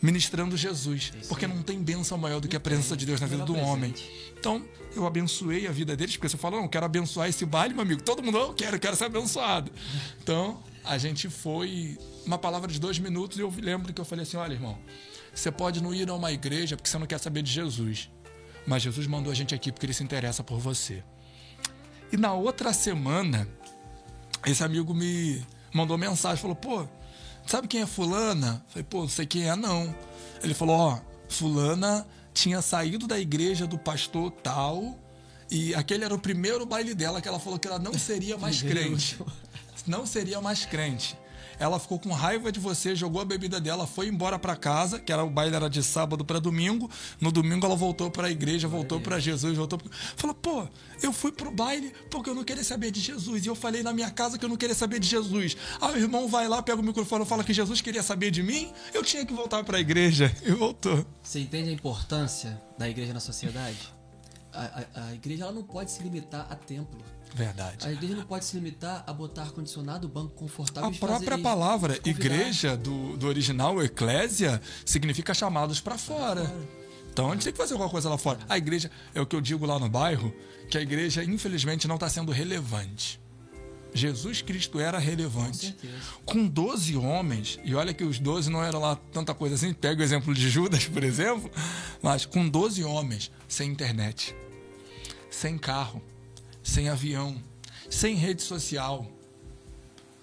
S1: ministrando Jesus. Porque não tem bênção maior do que a presença de Deus na vida do homem. Então, eu abençoei a vida deles, porque você falou, não, quero abençoar esse baile, meu amigo. Todo mundo, eu quero, quero ser abençoado. Então, a gente foi uma palavra de dois minutos e eu lembro que eu falei assim: olha, irmão, você pode não ir a uma igreja porque você não quer saber de Jesus. Mas Jesus mandou a gente aqui porque ele se interessa por você. E na outra semana, esse amigo me mandou mensagem, falou: pô, sabe quem é Fulana? Eu falei: pô, não sei quem é, não. Ele falou: ó, Fulana tinha saído da igreja do pastor tal. E aquele era o primeiro baile dela que ela falou que ela não seria mais crente. Não seria mais crente. Ela ficou com raiva de você, jogou a bebida dela, foi embora para casa, que era o baile era de sábado para domingo. No domingo ela voltou para a igreja, voltou para Jesus, voltou. Pra... Falou: "Pô, eu fui pro baile porque eu não queria saber de Jesus e eu falei na minha casa que eu não queria saber de Jesus. Aí o irmão vai lá, pega o microfone e fala que Jesus queria saber de mim. Eu tinha que voltar para a igreja e voltou.
S2: Você entende a importância da igreja na sociedade? A, a, a igreja ela não pode se limitar a templo.
S1: Verdade.
S2: A igreja não pode se limitar a botar ar-condicionado, banco confortável.
S1: A própria palavra igreja do, do original, eclésia, significa chamados para fora. fora. Então a gente tem que fazer alguma coisa lá fora. A igreja, é o que eu digo lá no bairro, que a igreja, infelizmente, não está sendo relevante. Jesus Cristo era relevante. Com, Com 12 homens, e olha que os 12 não eram lá tanta coisa assim, pega o exemplo de Judas, por exemplo, mas com 12 homens, sem internet, sem carro, sem avião, sem rede social.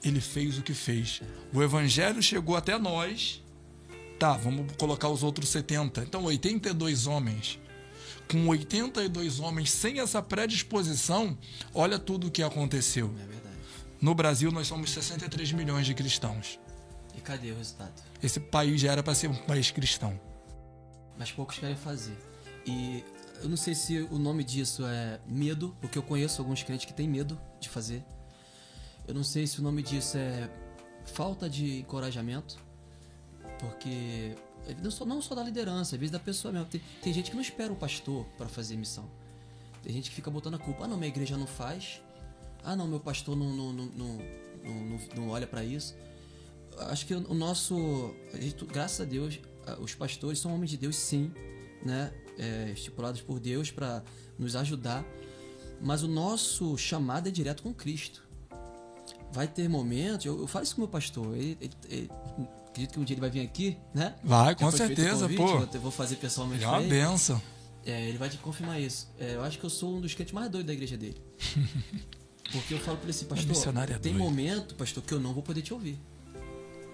S1: Ele fez o que fez. O evangelho chegou até nós. Tá, vamos colocar os outros 70. Então, 82 homens. Com 82 homens sem essa predisposição, olha tudo o que aconteceu.
S2: É verdade.
S1: No Brasil, nós somos 63 milhões de cristãos.
S2: E cadê o resultado?
S1: Esse país já era para ser um país cristão.
S2: Mas poucos querem fazer. E eu não sei se o nome disso é medo, porque eu conheço alguns crentes que têm medo de fazer. Eu não sei se o nome disso é falta de encorajamento, porque não só, não só da liderança, às vezes da pessoa mesmo. Tem, tem gente que não espera o pastor para fazer missão. Tem gente que fica botando a culpa. Ah, não, minha igreja não faz. Ah, não, meu pastor não, não, não, não, não, olha para isso. Acho que o nosso. A gente, graças a Deus, os pastores são homens de Deus, sim, né? É, estipulados por Deus para nos ajudar, mas o nosso chamado é direto com Cristo. Vai ter momentos, eu, eu falo isso com o meu pastor, ele, ele, ele, acredito que um dia ele vai vir aqui, né?
S1: Vai, com certeza, convite, pô.
S2: Eu vou fazer pessoalmente.
S1: É uma benção.
S2: É, ele vai te confirmar isso. É, eu acho que eu sou um dos crentes mais doidos da igreja dele. Porque eu falo para esse pastor, é tem doido. momento, pastor, que eu não vou poder te ouvir.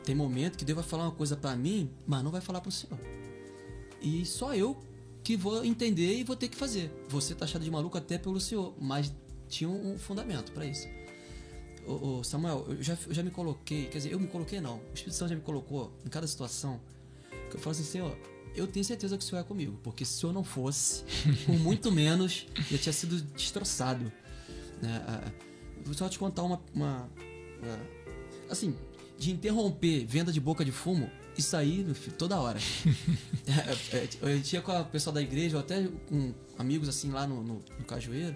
S2: Tem momento que Deus vai falar uma coisa para mim, mas não vai falar para o Senhor. E só eu que vou entender e vou ter que fazer. Você tá achado de maluco até pelo senhor, mas tinha um, fundamento para isso. Ô, ô, Samuel, eu já, eu já me coloquei, quer dizer, eu me coloquei não, o Espírito Santo já me colocou em cada situação que eu falo assim, Senhor, eu tenho certeza que o Senhor é comigo, porque se o Senhor não fosse, por muito menos, já tinha sido destroçado. Né? Vou só te contar uma, uma, uma assim, de interromper venda de boca de fumo, isso aí toda hora. é, é, eu tinha com o pessoal da igreja, ou até com amigos assim lá no, no, no Cajueiro.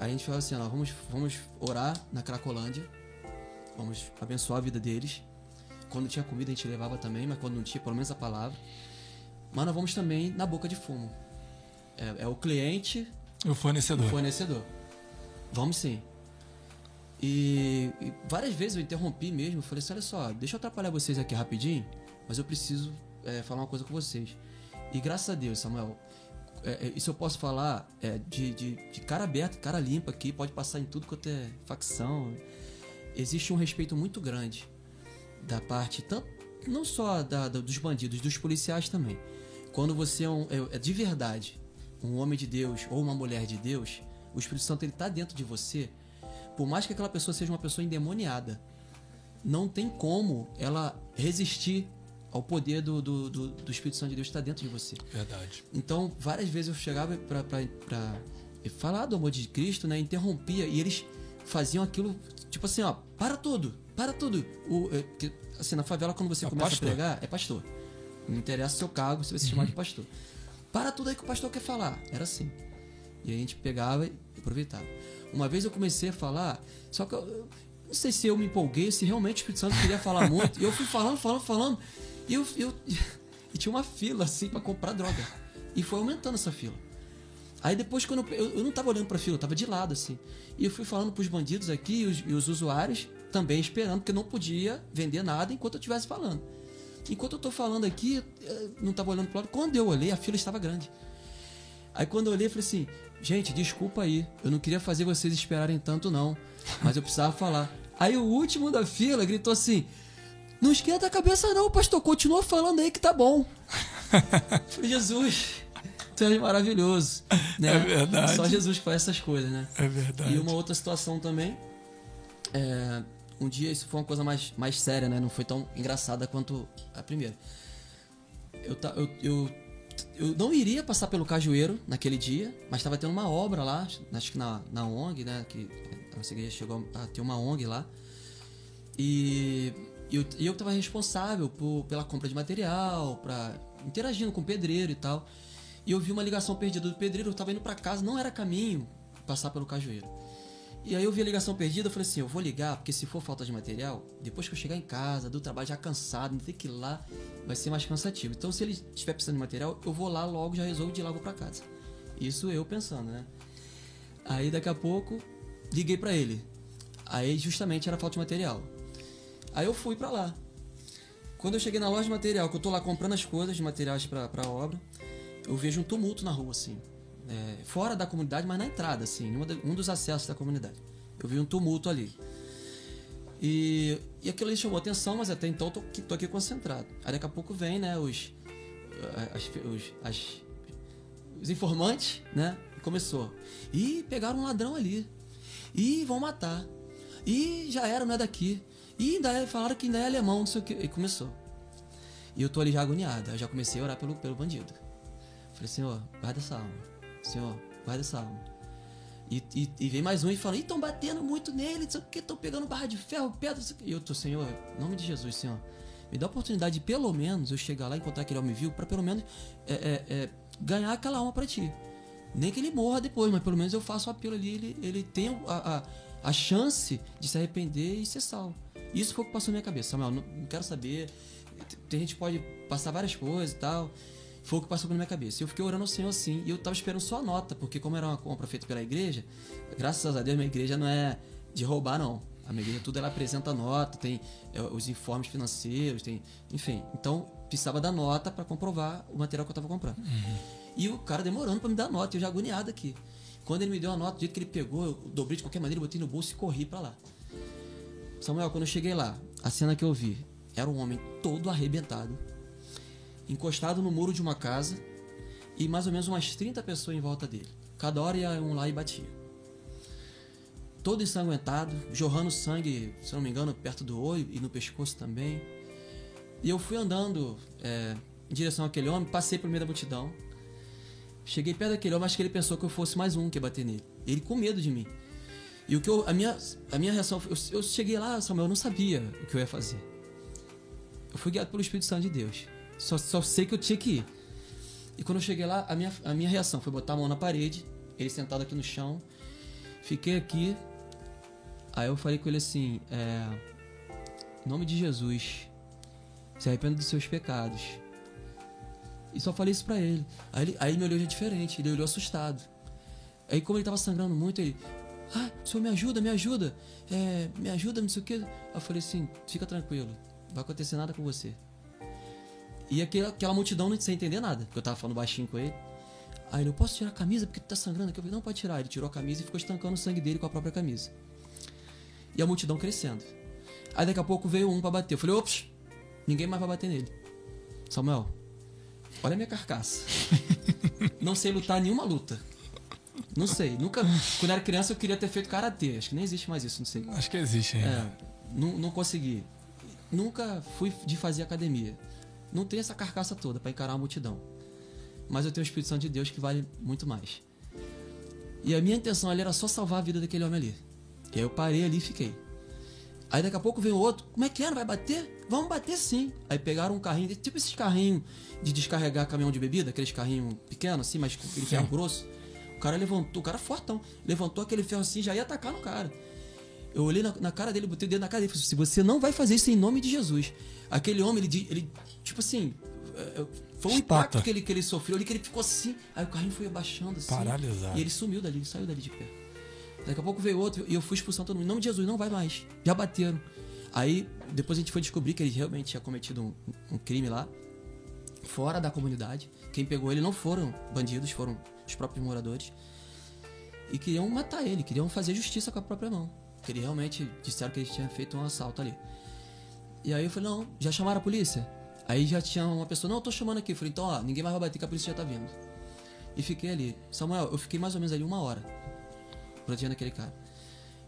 S2: a gente falou assim: ó, vamos, vamos orar na Cracolândia, vamos abençoar a vida deles. Quando tinha comida a gente levava também, mas quando não tinha, pelo menos a palavra. Mas nós vamos também na boca de fumo. É, é o cliente.
S1: O fornecedor.
S2: O fornecedor. Vamos sim. E, e, várias vezes eu interrompi mesmo. Falei assim: olha só, deixa eu atrapalhar vocês aqui rapidinho mas eu preciso é, falar uma coisa com vocês. E graças a Deus, Samuel, é, é, isso eu posso falar é, de, de, de, cara aberta, cara limpa aqui, pode passar em tudo quanto é facção. Existe um respeito muito grande da parte, tanto, não só da, da, dos bandidos, dos policiais também. Quando você é, um, é, é, de verdade um homem de Deus ou uma mulher de Deus, o Espírito Santo ele está dentro de você. Por mais que aquela pessoa seja uma pessoa endemoniada, não tem como ela resistir ao poder do, do, do, do Espírito Santo de Deus está dentro de você.
S1: Verdade.
S2: Então, várias vezes eu chegava para falar do amor de Cristo, né? Interrompia e eles faziam aquilo, tipo assim, ó, para tudo, para tudo. O, é, que, assim, na favela, quando você é começa pastor. a pregar, é pastor. Não interessa o seu cargo, você vai se chamar de pastor. Para tudo aí que o pastor quer falar. Era assim. E a gente pegava e aproveitava. Uma vez eu comecei a falar, só que eu, não sei se eu me empolguei, se realmente o Espírito Santo queria falar muito. E eu fui falando, falando, falando. E eu, eu e tinha uma fila assim para comprar droga. E foi aumentando essa fila. Aí depois, quando eu, eu, eu não tava olhando pra fila, eu tava de lado assim. E eu fui falando pros bandidos aqui e os, e os usuários também esperando, porque eu não podia vender nada enquanto eu estivesse falando. Enquanto eu tô falando aqui, eh, não tava olhando pro lado. Quando eu olhei, a fila estava grande. Aí quando eu olhei, eu falei assim: gente, desculpa aí, eu não queria fazer vocês esperarem tanto, não. Mas eu precisava falar. Aí o último da fila gritou assim: Não esquenta a cabeça, não, pastor, continua falando aí que tá bom. falei, Jesus, tu és maravilhoso. Né?
S1: É verdade.
S2: Só Jesus que faz essas coisas, né?
S1: É verdade.
S2: E uma outra situação também. É, um dia isso foi uma coisa mais, mais séria, né? Não foi tão engraçada quanto a primeira. Eu, eu, eu, eu não iria passar pelo Cajueiro naquele dia, mas estava tendo uma obra lá, acho que na, na ONG, né? Que a nossa igreja chegou a ter uma ONG lá. E eu, eu estava responsável por, pela compra de material, pra, interagindo com o pedreiro e tal. E eu vi uma ligação perdida do pedreiro, eu estava indo para casa, não era caminho passar pelo Cajueiro. E aí eu vi a ligação perdida, eu falei assim, eu vou ligar, porque se for falta de material, depois que eu chegar em casa, do trabalho já cansado, ter que ir lá, vai ser mais cansativo. Então se ele estiver precisando de material, eu vou lá logo, já resolvo de lá vou pra casa. Isso eu pensando, né? Aí daqui a pouco, liguei pra ele. Aí justamente era falta de material. Aí eu fui pra lá. Quando eu cheguei na loja de material, que eu tô lá comprando as coisas de materiais pra, pra obra, eu vejo um tumulto na rua, assim. É, fora da comunidade, mas na entrada, assim, da- um dos acessos da comunidade. Eu vi um tumulto ali. E, e aquilo ali chamou atenção, mas até então eu tô, tô aqui concentrado. Aí daqui a pouco vem, né, os, as, os, as- os informantes, né? E começou. Ih, pegaram um ladrão ali. Ih, vão matar. Ih, já era, não é daqui. Ih, ainda é- falaram que ainda é alemão, não sei o que. E começou. E eu tô ali já agoniado. Eu já comecei a orar pelo, pelo bandido. Falei, Senhor, guarda essa alma. Senhor, guarda essa alma. E, e, e vem mais um e fala, estão batendo muito nele, não sei o que, estão pegando barra de ferro, pedra, não sei o quê." E eu tô, Senhor, em nome de Jesus, Senhor, me dá a oportunidade de pelo menos eu chegar lá e encontrar aquele homem vivo, para pelo menos é, é, é, ganhar aquela alma para ti. Nem que ele morra depois, mas pelo menos eu faço o apelo ali, ele, ele tem a, a, a chance de se arrepender e ser salvo. Isso foi o que passou na minha cabeça, Samuel, não, não quero saber, tem gente que pode passar várias coisas e tal, foi o que passou pela minha cabeça. E eu fiquei orando ao Senhor assim. E eu tava esperando só a nota, porque como era uma compra feita pela igreja, graças a Deus minha igreja não é de roubar, não. A minha igreja tudo ela apresenta nota, tem é, os informes financeiros, tem. Enfim. Então precisava da nota para comprovar o material que eu tava comprando. E o cara demorando para me dar nota, eu já agoniado aqui. Quando ele me deu a nota, do jeito que ele pegou, eu dobrei de qualquer maneira, botei no bolso e corri para lá. Samuel, quando eu cheguei lá, a cena que eu vi era um homem todo arrebentado, encostado no muro de uma casa e mais ou menos umas 30 pessoas em volta dele. Cada hora ia um lá e batia. Todo ensanguentado, jorrando sangue, se não me engano, perto do olho e no pescoço também. E eu fui andando é, em direção àquele homem, passei por meio da multidão. Cheguei perto daquele homem, acho que ele pensou que eu fosse mais um que ia bater nele. Ele com medo de mim. E o que eu, a minha, a minha reação, foi- eu, eu cheguei lá, Samuel, eu não sabia o que eu ia fazer. Eu fui guiado pelo Espírito Santo de Deus. Só, só sei que eu tinha que ir. E quando eu cheguei lá, a minha, a minha reação foi botar a mão na parede, ele sentado aqui no chão. Fiquei aqui. Aí eu falei com ele assim: é, Em nome de Jesus, se arrependa dos seus pecados. E só falei isso pra ele. Aí ele, aí ele me olhou já diferente, ele olhou assustado. Aí, como ele tava sangrando muito, ele. Ah, o senhor me ajuda, me ajuda. É, me ajuda, não sei o quê. Aí eu falei assim: fica tranquilo, não vai acontecer nada com você. E aquela, aquela multidão não sem entender nada, porque eu tava falando baixinho com ele. Aí ele, eu posso tirar a camisa porque tu tá sangrando aqui? Eu falei, não, pode tirar. Ele tirou a camisa e ficou estancando o sangue dele com a própria camisa. E a multidão crescendo. Aí daqui a pouco veio um pra bater. Eu falei, ops, ninguém mais vai bater nele. Samuel, olha a minha carcaça. não sei lutar nenhuma luta. Não sei, nunca. Quando era criança eu queria ter feito karatê. Acho que nem existe mais isso, não sei.
S1: Acho que existe ainda.
S2: É, não, não consegui. Nunca fui de fazer academia. Não tenho essa carcaça toda pra encarar a multidão. Mas eu tenho o Espírito Santo de Deus que vale muito mais. E a minha intenção ali era só salvar a vida daquele homem ali. E aí eu parei ali e fiquei. Aí daqui a pouco veio outro. Como é que é? Não vai bater? Vamos bater sim. Aí pegaram um carrinho, tipo esses carrinhos de descarregar caminhão de bebida, aqueles carrinhos pequenos assim, mas com aquele ferro grosso. O cara levantou, o cara fortão, levantou aquele ferro assim e já ia atacar no cara. Eu olhei na, na cara dele, botei o dedo na cara dele e falei: se você não vai fazer isso em nome de Jesus. Aquele homem, ele, ele tipo assim. é, é, Foi um
S1: Estátua.
S2: impacto que ele, que ele sofreu ali, que ele ficou assim. Aí o carrinho foi abaixando assim.
S1: Paralisado.
S2: E ele sumiu dali, saiu dali de pé. Daqui a pouco veio outro e eu fui expulsando todo mundo. Em nome de Jesus, não vai mais. Já bateram. Aí depois a gente foi descobrir que ele realmente tinha cometido um, um crime lá, fora da comunidade. Quem pegou ele não foram bandidos, foram os próprios moradores. E queriam matar ele, queriam fazer justiça com a própria mão. Porque ele realmente disseram que ele tinha feito um assalto ali. E aí eu falei, não, já chamaram a polícia? Aí já tinha uma pessoa, não, eu tô chamando aqui. Eu falei, então, ó, ninguém mais vai bater que a polícia já tá vindo. E fiquei ali. Samuel, eu fiquei mais ou menos ali uma hora protegendo aquele cara.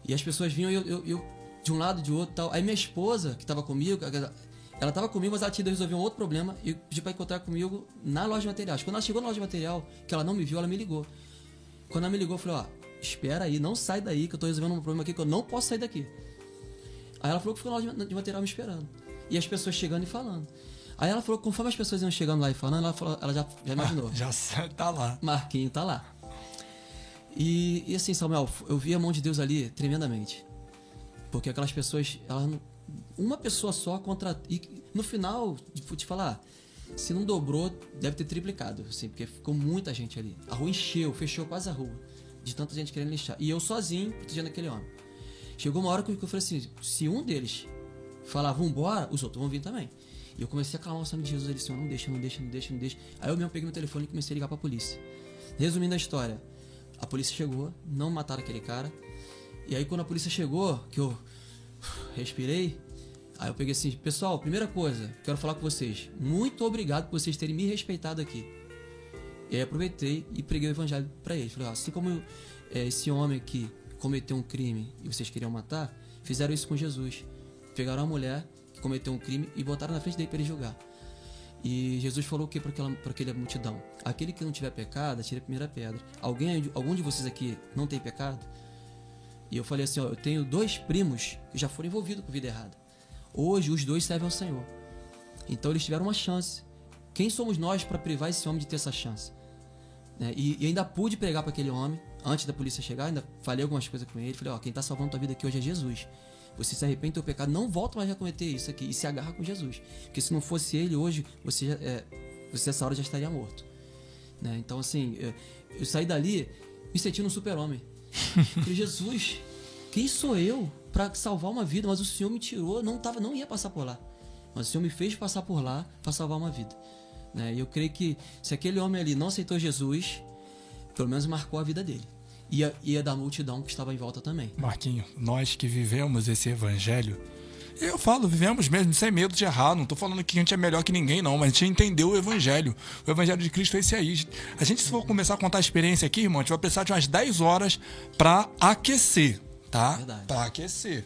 S2: E as pessoas vinham eu, eu, eu de um lado, de outro tal. Aí minha esposa, que tava comigo, ela tava comigo, mas ela tinha ido resolver um outro problema e pediu pra encontrar comigo na loja de materiais. Quando ela chegou na loja de material, que ela não me viu, ela me ligou. Quando ela me ligou, eu falei, ó, espera aí, não sai daí, que eu tô resolvendo um problema aqui que eu não posso sair daqui. Aí ela falou que ficou na loja de material me esperando. E as pessoas chegando e falando. Aí ela falou conforme as pessoas iam chegando lá e falando, ela, falou, ela já, já imaginou.
S1: Já tá lá.
S2: Marquinho tá lá. E, e assim, Samuel, eu vi a mão de Deus ali tremendamente. Porque aquelas pessoas, elas não- uma pessoa só contra. E no final, vou te falar, se não dobrou, deve ter triplicado, assim, porque ficou muita gente ali. A rua encheu, fechou quase a rua. De tanta gente querendo lixar. E eu sozinho, protegendo aquele homem. Chegou uma hora que eu falei assim: se um deles falar, vambora, os outros vão vir também. E eu comecei a clamar o nome de Jesus. Ele disse: não deixa, não deixa, não deixa, não deixa. Aí eu mesmo peguei meu telefone e comecei a ligar pra polícia. Resumindo a história, a polícia chegou, não mataram aquele cara. E aí quando a polícia chegou, que eu respirei, aí eu peguei assim, pessoal, primeira coisa, quero falar com vocês. Muito obrigado por vocês terem me respeitado aqui. E aí aproveitei e preguei o evangelho pra eles. Falei, assim como eu- é, esse homem que cometeu um crime e vocês queriam matar, fizeram isso com Jesus. Pegaram uma mulher que cometeu um crime e botaram na frente dele para ele julgar. E Jesus falou o que para aquela, aquela multidão? Aquele que não tiver pecado, atire a primeira pedra. Alguém, algum de vocês aqui não tem pecado? E eu falei assim, ó, eu tenho dois primos que já foram envolvidos com vida errada. Hoje os dois servem ao Senhor. Então eles tiveram uma chance. Quem somos nós para privar esse homem de ter essa chance? Né? E, e ainda pude pregar para aquele homem antes da polícia chegar, ainda falei algumas coisas com ele, falei, ó, quem tá salvando tua vida aqui hoje é Jesus. Você se arrepende do teu pecado, não volta mais a cometer isso aqui e se agarra com Jesus. Porque se não fosse ele hoje, você é, você essa hora já estaria morto. Né? Então assim, eu, eu saí dali me sentindo um super-homem. Falei, Jesus, quem sou eu para salvar uma vida? Mas o Senhor me tirou, não tava, não ia passar por lá. Mas o Senhor me fez passar por lá para salvar uma vida. Né? E eu creio que se aquele homem ali não aceitou Jesus, pelo menos marcou a vida dele. E a, e a da multidão que estava em volta também.
S1: Marquinho, nós que vivemos esse evangelho, eu falo, vivemos mesmo sem medo de errar. Não tô falando que a gente é melhor que ninguém, não, mas a gente entendeu o evangelho. O evangelho de Cristo é esse aí. A gente, se for começar a contar a experiência aqui, irmão, a gente vai precisar de umas 10 horas para aquecer, tá? Para aquecer.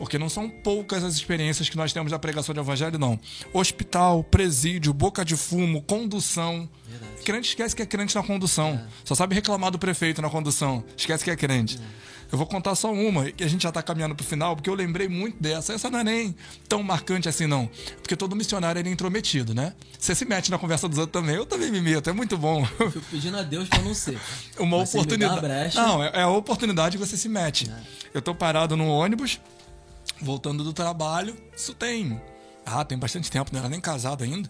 S1: Porque não são poucas as experiências que nós temos da pregação do evangelho, não. Hospital, presídio, boca de fumo, condução.
S2: Verdade.
S1: Crente esquece que é crente na condução. Só sabe reclamar do prefeito na condução. Esquece que é crente. Eu vou contar só uma, que a gente já tá caminhando pro final, porque eu lembrei muito dessa. Essa não é nem tão marcante assim, não. Porque todo missionário ele é intrometido, né? Você se mete na conversa dos outros também. Eu também me meto, é muito bom.
S2: Fico pedindo a Deus para não ser.
S1: Uma
S2: Mas
S1: oportunidade. Não, é, é a oportunidade que você se mete. Eu tô parado no ônibus, voltando do trabalho. Isso tem. Ah, tem bastante tempo, não era nem casado ainda.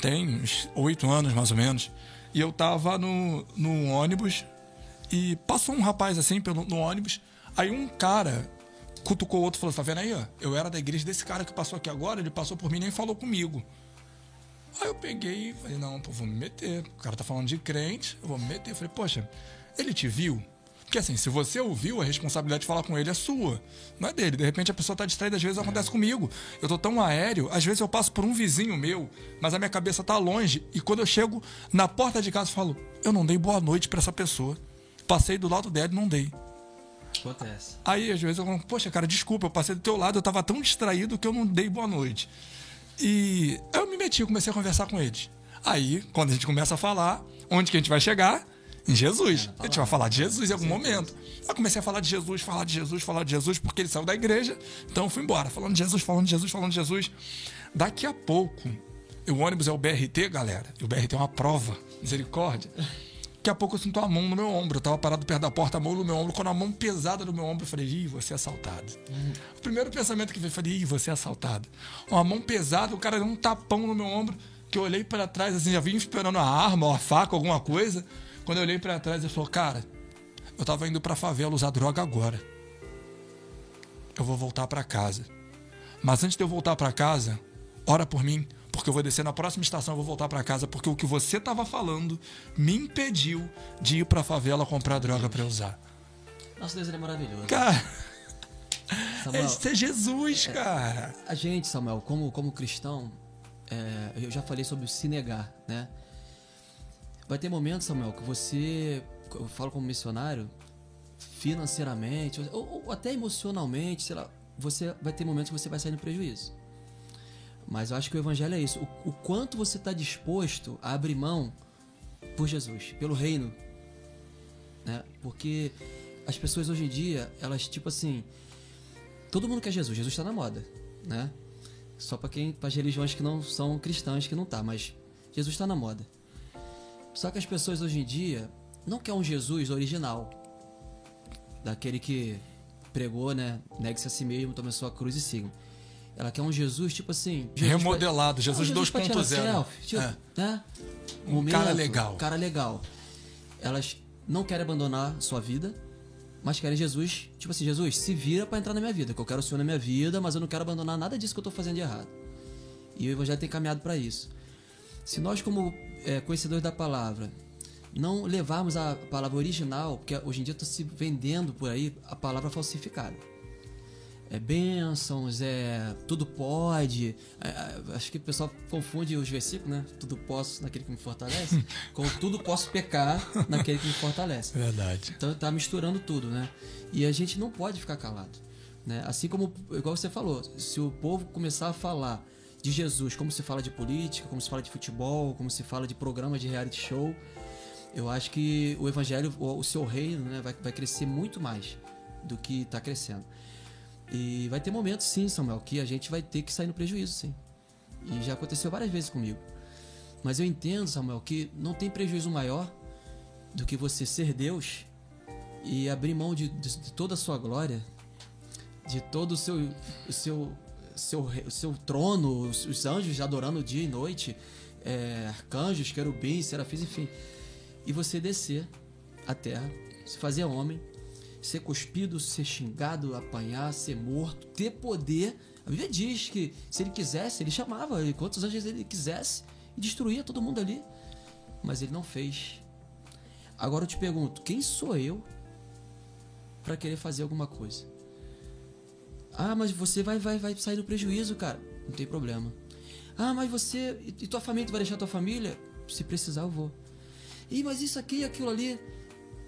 S1: Tem uns oito anos mais ou menos. E eu tava no, no ônibus e passou um rapaz assim pelo, no ônibus. Aí um cara cutucou o outro e falou: Tá vendo aí, ó? Eu era da igreja desse cara que passou aqui agora, ele passou por mim e nem falou comigo. Aí eu peguei e falei, não, pô, vou me meter. O cara tá falando de crente, eu vou me meter. Eu falei, poxa, ele te viu? Porque assim, se você ouviu, a responsabilidade de falar com ele é sua, não é dele. De repente a pessoa tá distraída, às vezes acontece comigo. Eu tô tão aéreo, às vezes eu passo por um vizinho meu, mas a minha cabeça tá longe. E quando eu chego na porta de casa, eu falo, eu não dei boa noite pra essa pessoa. Passei do lado dela e não dei.
S2: Acontece.
S1: Aí, às vezes, eu falo, poxa, cara, desculpa, eu passei do teu lado, eu tava tão distraído que eu não dei boa noite. E eu me meti, comecei a conversar com eles. Aí, quando a gente começa a falar, onde que a gente vai chegar? Em Jesus. a gente vai falar de Jesus em algum momento. Aí comecei a falar de Jesus, falar de Jesus, falar de Jesus, porque ele saiu da igreja. Então eu fui embora, falando de Jesus, falando de Jesus, falando de Jesus. Daqui a pouco, o ônibus é o BRT, galera. E o BRT é uma prova, misericórdia. Daqui a pouco eu sinto a mão no meu ombro. Eu tava parado perto da porta, a mão no meu ombro. Quando a mão pesada no meu ombro, eu falei, ih, você é assaltado. Uhum. O primeiro pensamento que veio, eu falei, ih, você é assaltado. Uma mão pesada, o cara deu um tapão no meu ombro, que eu olhei para trás, assim, já vim esperando a arma, ou a faca, alguma coisa. Quando eu olhei para trás, ele falou, cara, eu tava indo pra favela usar droga agora. Eu vou voltar para casa. Mas antes de eu voltar para casa, ora por mim, porque eu vou descer na próxima estação, eu vou voltar para casa, porque o que você estava falando me impediu de ir para a favela comprar droga para usar.
S2: Nossa, Deus ele é maravilhoso.
S1: Cara, Samuel, esse é Jesus, é, cara.
S2: A gente, Samuel, como, como cristão, é, eu já falei sobre se negar, né? Vai ter momentos, Samuel, que você, eu falo como missionário, financeiramente, ou, ou até emocionalmente, sei lá, você vai ter momentos que você vai sair no prejuízo. Mas eu acho que o evangelho é isso. O, o quanto você está disposto a abrir mão por Jesus, pelo reino. Né? Porque as pessoas hoje em dia, elas tipo assim. Todo mundo quer Jesus, Jesus está na moda. Né? Só para quem. para as religiões que não são cristãs que não tá, mas Jesus está na moda. Só que as pessoas hoje em dia não querem um Jesus original. Daquele que pregou, né? Negue-se a si mesmo, tome a sua cruz e siga. Ela quer um Jesus, tipo assim.
S1: Jesus Remodelado, pra... Jesus, Jesus 2.0.
S2: Tipo, é. né?
S1: Um Momento, cara legal.
S2: cara legal. Elas não querem abandonar sua vida, mas querem Jesus, tipo assim, Jesus, se vira para entrar na minha vida, que eu quero o Senhor na minha vida, mas eu não quero abandonar nada disso que eu tô fazendo de errado. E o Evangelho tem caminhado para isso. Se nós, como é, conhecedores da palavra, não levarmos a palavra original, porque hoje em dia está se vendendo por aí a palavra falsificada é bênçãos, é tudo pode. É, é, acho que o pessoal confunde os versículos, né? Tudo posso naquele que me fortalece, com tudo posso pecar naquele que me fortalece.
S1: Verdade.
S2: Então tá misturando tudo, né? E a gente não pode ficar calado. Né? Assim como, igual você falou, se o povo começar a falar de Jesus, como se fala de política, como se fala de futebol, como se fala de programas de reality show, eu acho que o evangelho, o seu reino, né, vai, vai crescer muito mais do que está crescendo. E vai ter momentos, sim, Samuel, que a gente vai ter que sair no prejuízo, sim. E já aconteceu várias vezes comigo. Mas eu entendo, Samuel, que não tem prejuízo maior do que você ser Deus e abrir mão de, de, de toda a sua glória, de todo o seu, o seu, seu, seu trono, os, os anjos adorando dia e noite, é, arcanjos, querubins, serafins, enfim. E você descer à terra, se fazer homem, ser cuspido, ser xingado, apanhar, ser morto, ter poder. A Bíblia diz que se ele quisesse, ele chamava quantos anjos ele quisesse e destruía todo mundo ali. Mas ele não fez. Agora eu te pergunto, quem sou eu para querer fazer alguma coisa? Ah, mas você vai, vai, vai sair no prejuízo, cara. Não tem problema. Ah, mas você e tua família, tu vai deixar tua família? Se precisar, eu vou. Ih, mas isso aqui e aquilo ali.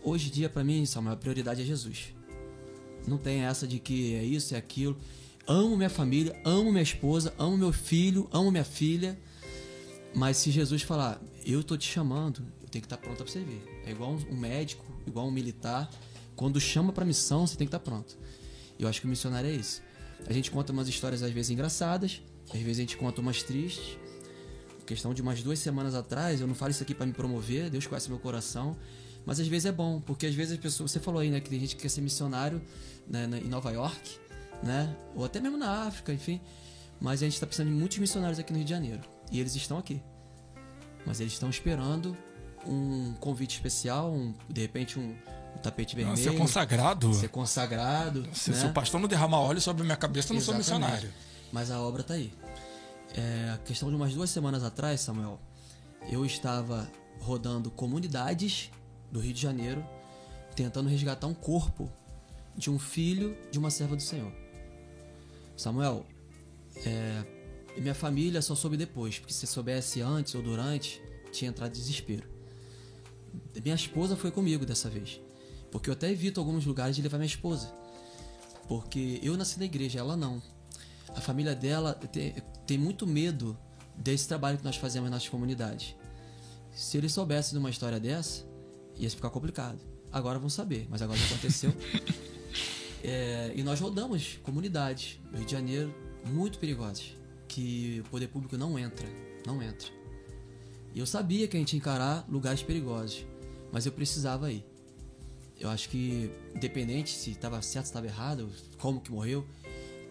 S2: Hoje em dia, para mim, Samuel, a prioridade é Jesus. Não tem essa de que é isso, é aquilo. Amo minha família, amo minha esposa, amo meu filho, amo minha filha. Mas se Jesus falar, eu tô te chamando, eu tenho que estar pronto para servir. É igual um médico, igual um militar. Quando chama para missão, você tem que estar pronto. Eu acho que o missionário é isso. A gente conta umas histórias às vezes engraçadas, às vezes a gente conta umas tristes. Questão de umas duas semanas atrás, eu não falo isso aqui para me promover, Deus conhece meu coração. Mas às vezes é bom, porque às vezes as pessoas. Você falou aí, né, que tem gente que quer ser missionário né, em Nova York, né? Ou até mesmo na África, enfim. Mas a gente está precisando de muitos missionários aqui no Rio de Janeiro. E eles estão aqui. Mas eles estão esperando um convite especial, um, de repente um, um tapete vermelho.
S1: ser consagrado.
S2: Ser consagrado.
S1: Se, né? se o pastor não derramar óleo sobre a minha cabeça, eu não Exatamente. sou missionário.
S2: Mas a obra está aí. É, a questão de umas duas semanas atrás, Samuel, eu estava rodando comunidades do Rio de Janeiro, tentando resgatar um corpo de um filho de uma serva do Senhor. Samuel, é, minha família só soube depois, porque se soubesse antes ou durante, tinha entrado em desespero. Minha esposa foi comigo dessa vez, porque eu até evito alguns lugares de levar minha esposa, porque eu nasci na igreja, ela não. A família dela tem, tem muito medo desse trabalho que nós fazemos nas comunidades. Se eles soubessem de uma história dessa, ia ficar complicado. Agora vão saber, mas agora já aconteceu. é, e nós rodamos comunidades no Rio de Janeiro muito perigosas, que o poder público não entra, não entra. E eu sabia que a gente ia encarar lugares perigosos, mas eu precisava ir. Eu acho que, independente se estava certo, se estava errado, como que morreu,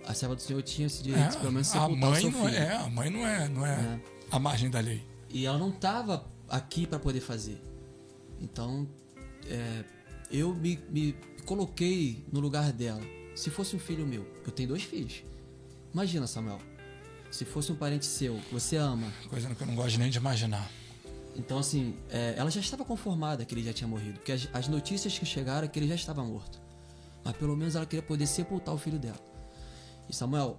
S2: a serva do Senhor tinha esse direito,
S1: É,
S2: pelo menos,
S1: a mãe não
S2: filho.
S1: é, a mãe não é, não é,
S2: É.
S1: a margem da lei.
S2: E ela não estava aqui para poder fazer. Então, é, eu me, me coloquei no lugar dela. Se fosse um filho meu, eu tenho dois filhos. Imagina, Samuel. Se fosse um parente seu, que você ama.
S1: Coisa que eu não gosto nem de imaginar.
S2: Então, assim, é, ela já estava conformada que ele já tinha morrido. Porque as, as notícias que chegaram é que ele já estava morto. Mas pelo menos ela queria poder sepultar o filho dela. E Samuel,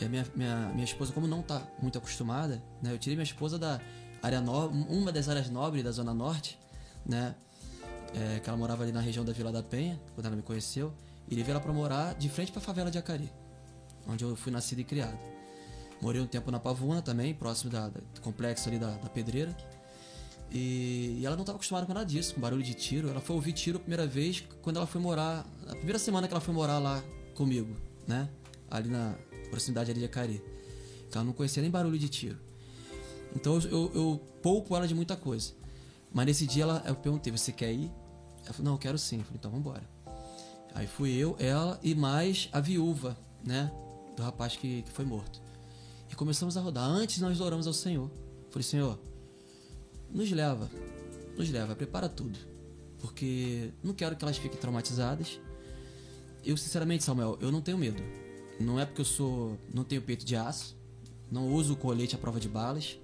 S2: é, minha, minha, minha esposa, como não está muito acostumada, né? Eu tirei minha esposa da área no, uma das áreas nobres da Zona Norte, né? É, que ela morava ali na região da Vila da Penha, quando ela me conheceu. E levei ela para morar de frente para a favela de Acari, onde eu fui nascido e criado. Morei um tempo na Pavuna também, próximo da, da- do complexo ali da, da Pedreira. E, e ela não estava acostumada com nada disso, com barulho de tiro. Ela foi ouvir tiro a primeira vez quando ela foi morar, a primeira semana que ela foi morar lá comigo, né? Ali na proximidade ali de Acari. Então ela não conhecia nem barulho de tiro. Então eu, eu, eu poupo ela de muita coisa. Mas nesse dia ela, eu perguntei, você quer ir? Ela falou, não, eu quero sim. Eu falei, então vamos embora. Aí fui eu, ela e mais a viúva, né? Do rapaz que, que foi morto. E começamos a rodar. Antes nós oramos ao Senhor. Falei, Senhor, nos leva, nos leva, prepara tudo. Porque não quero que elas fiquem traumatizadas. Eu, sinceramente, Samuel, eu não tenho medo. Não é porque eu sou. não tenho peito de aço, não uso o colete à prova de balas,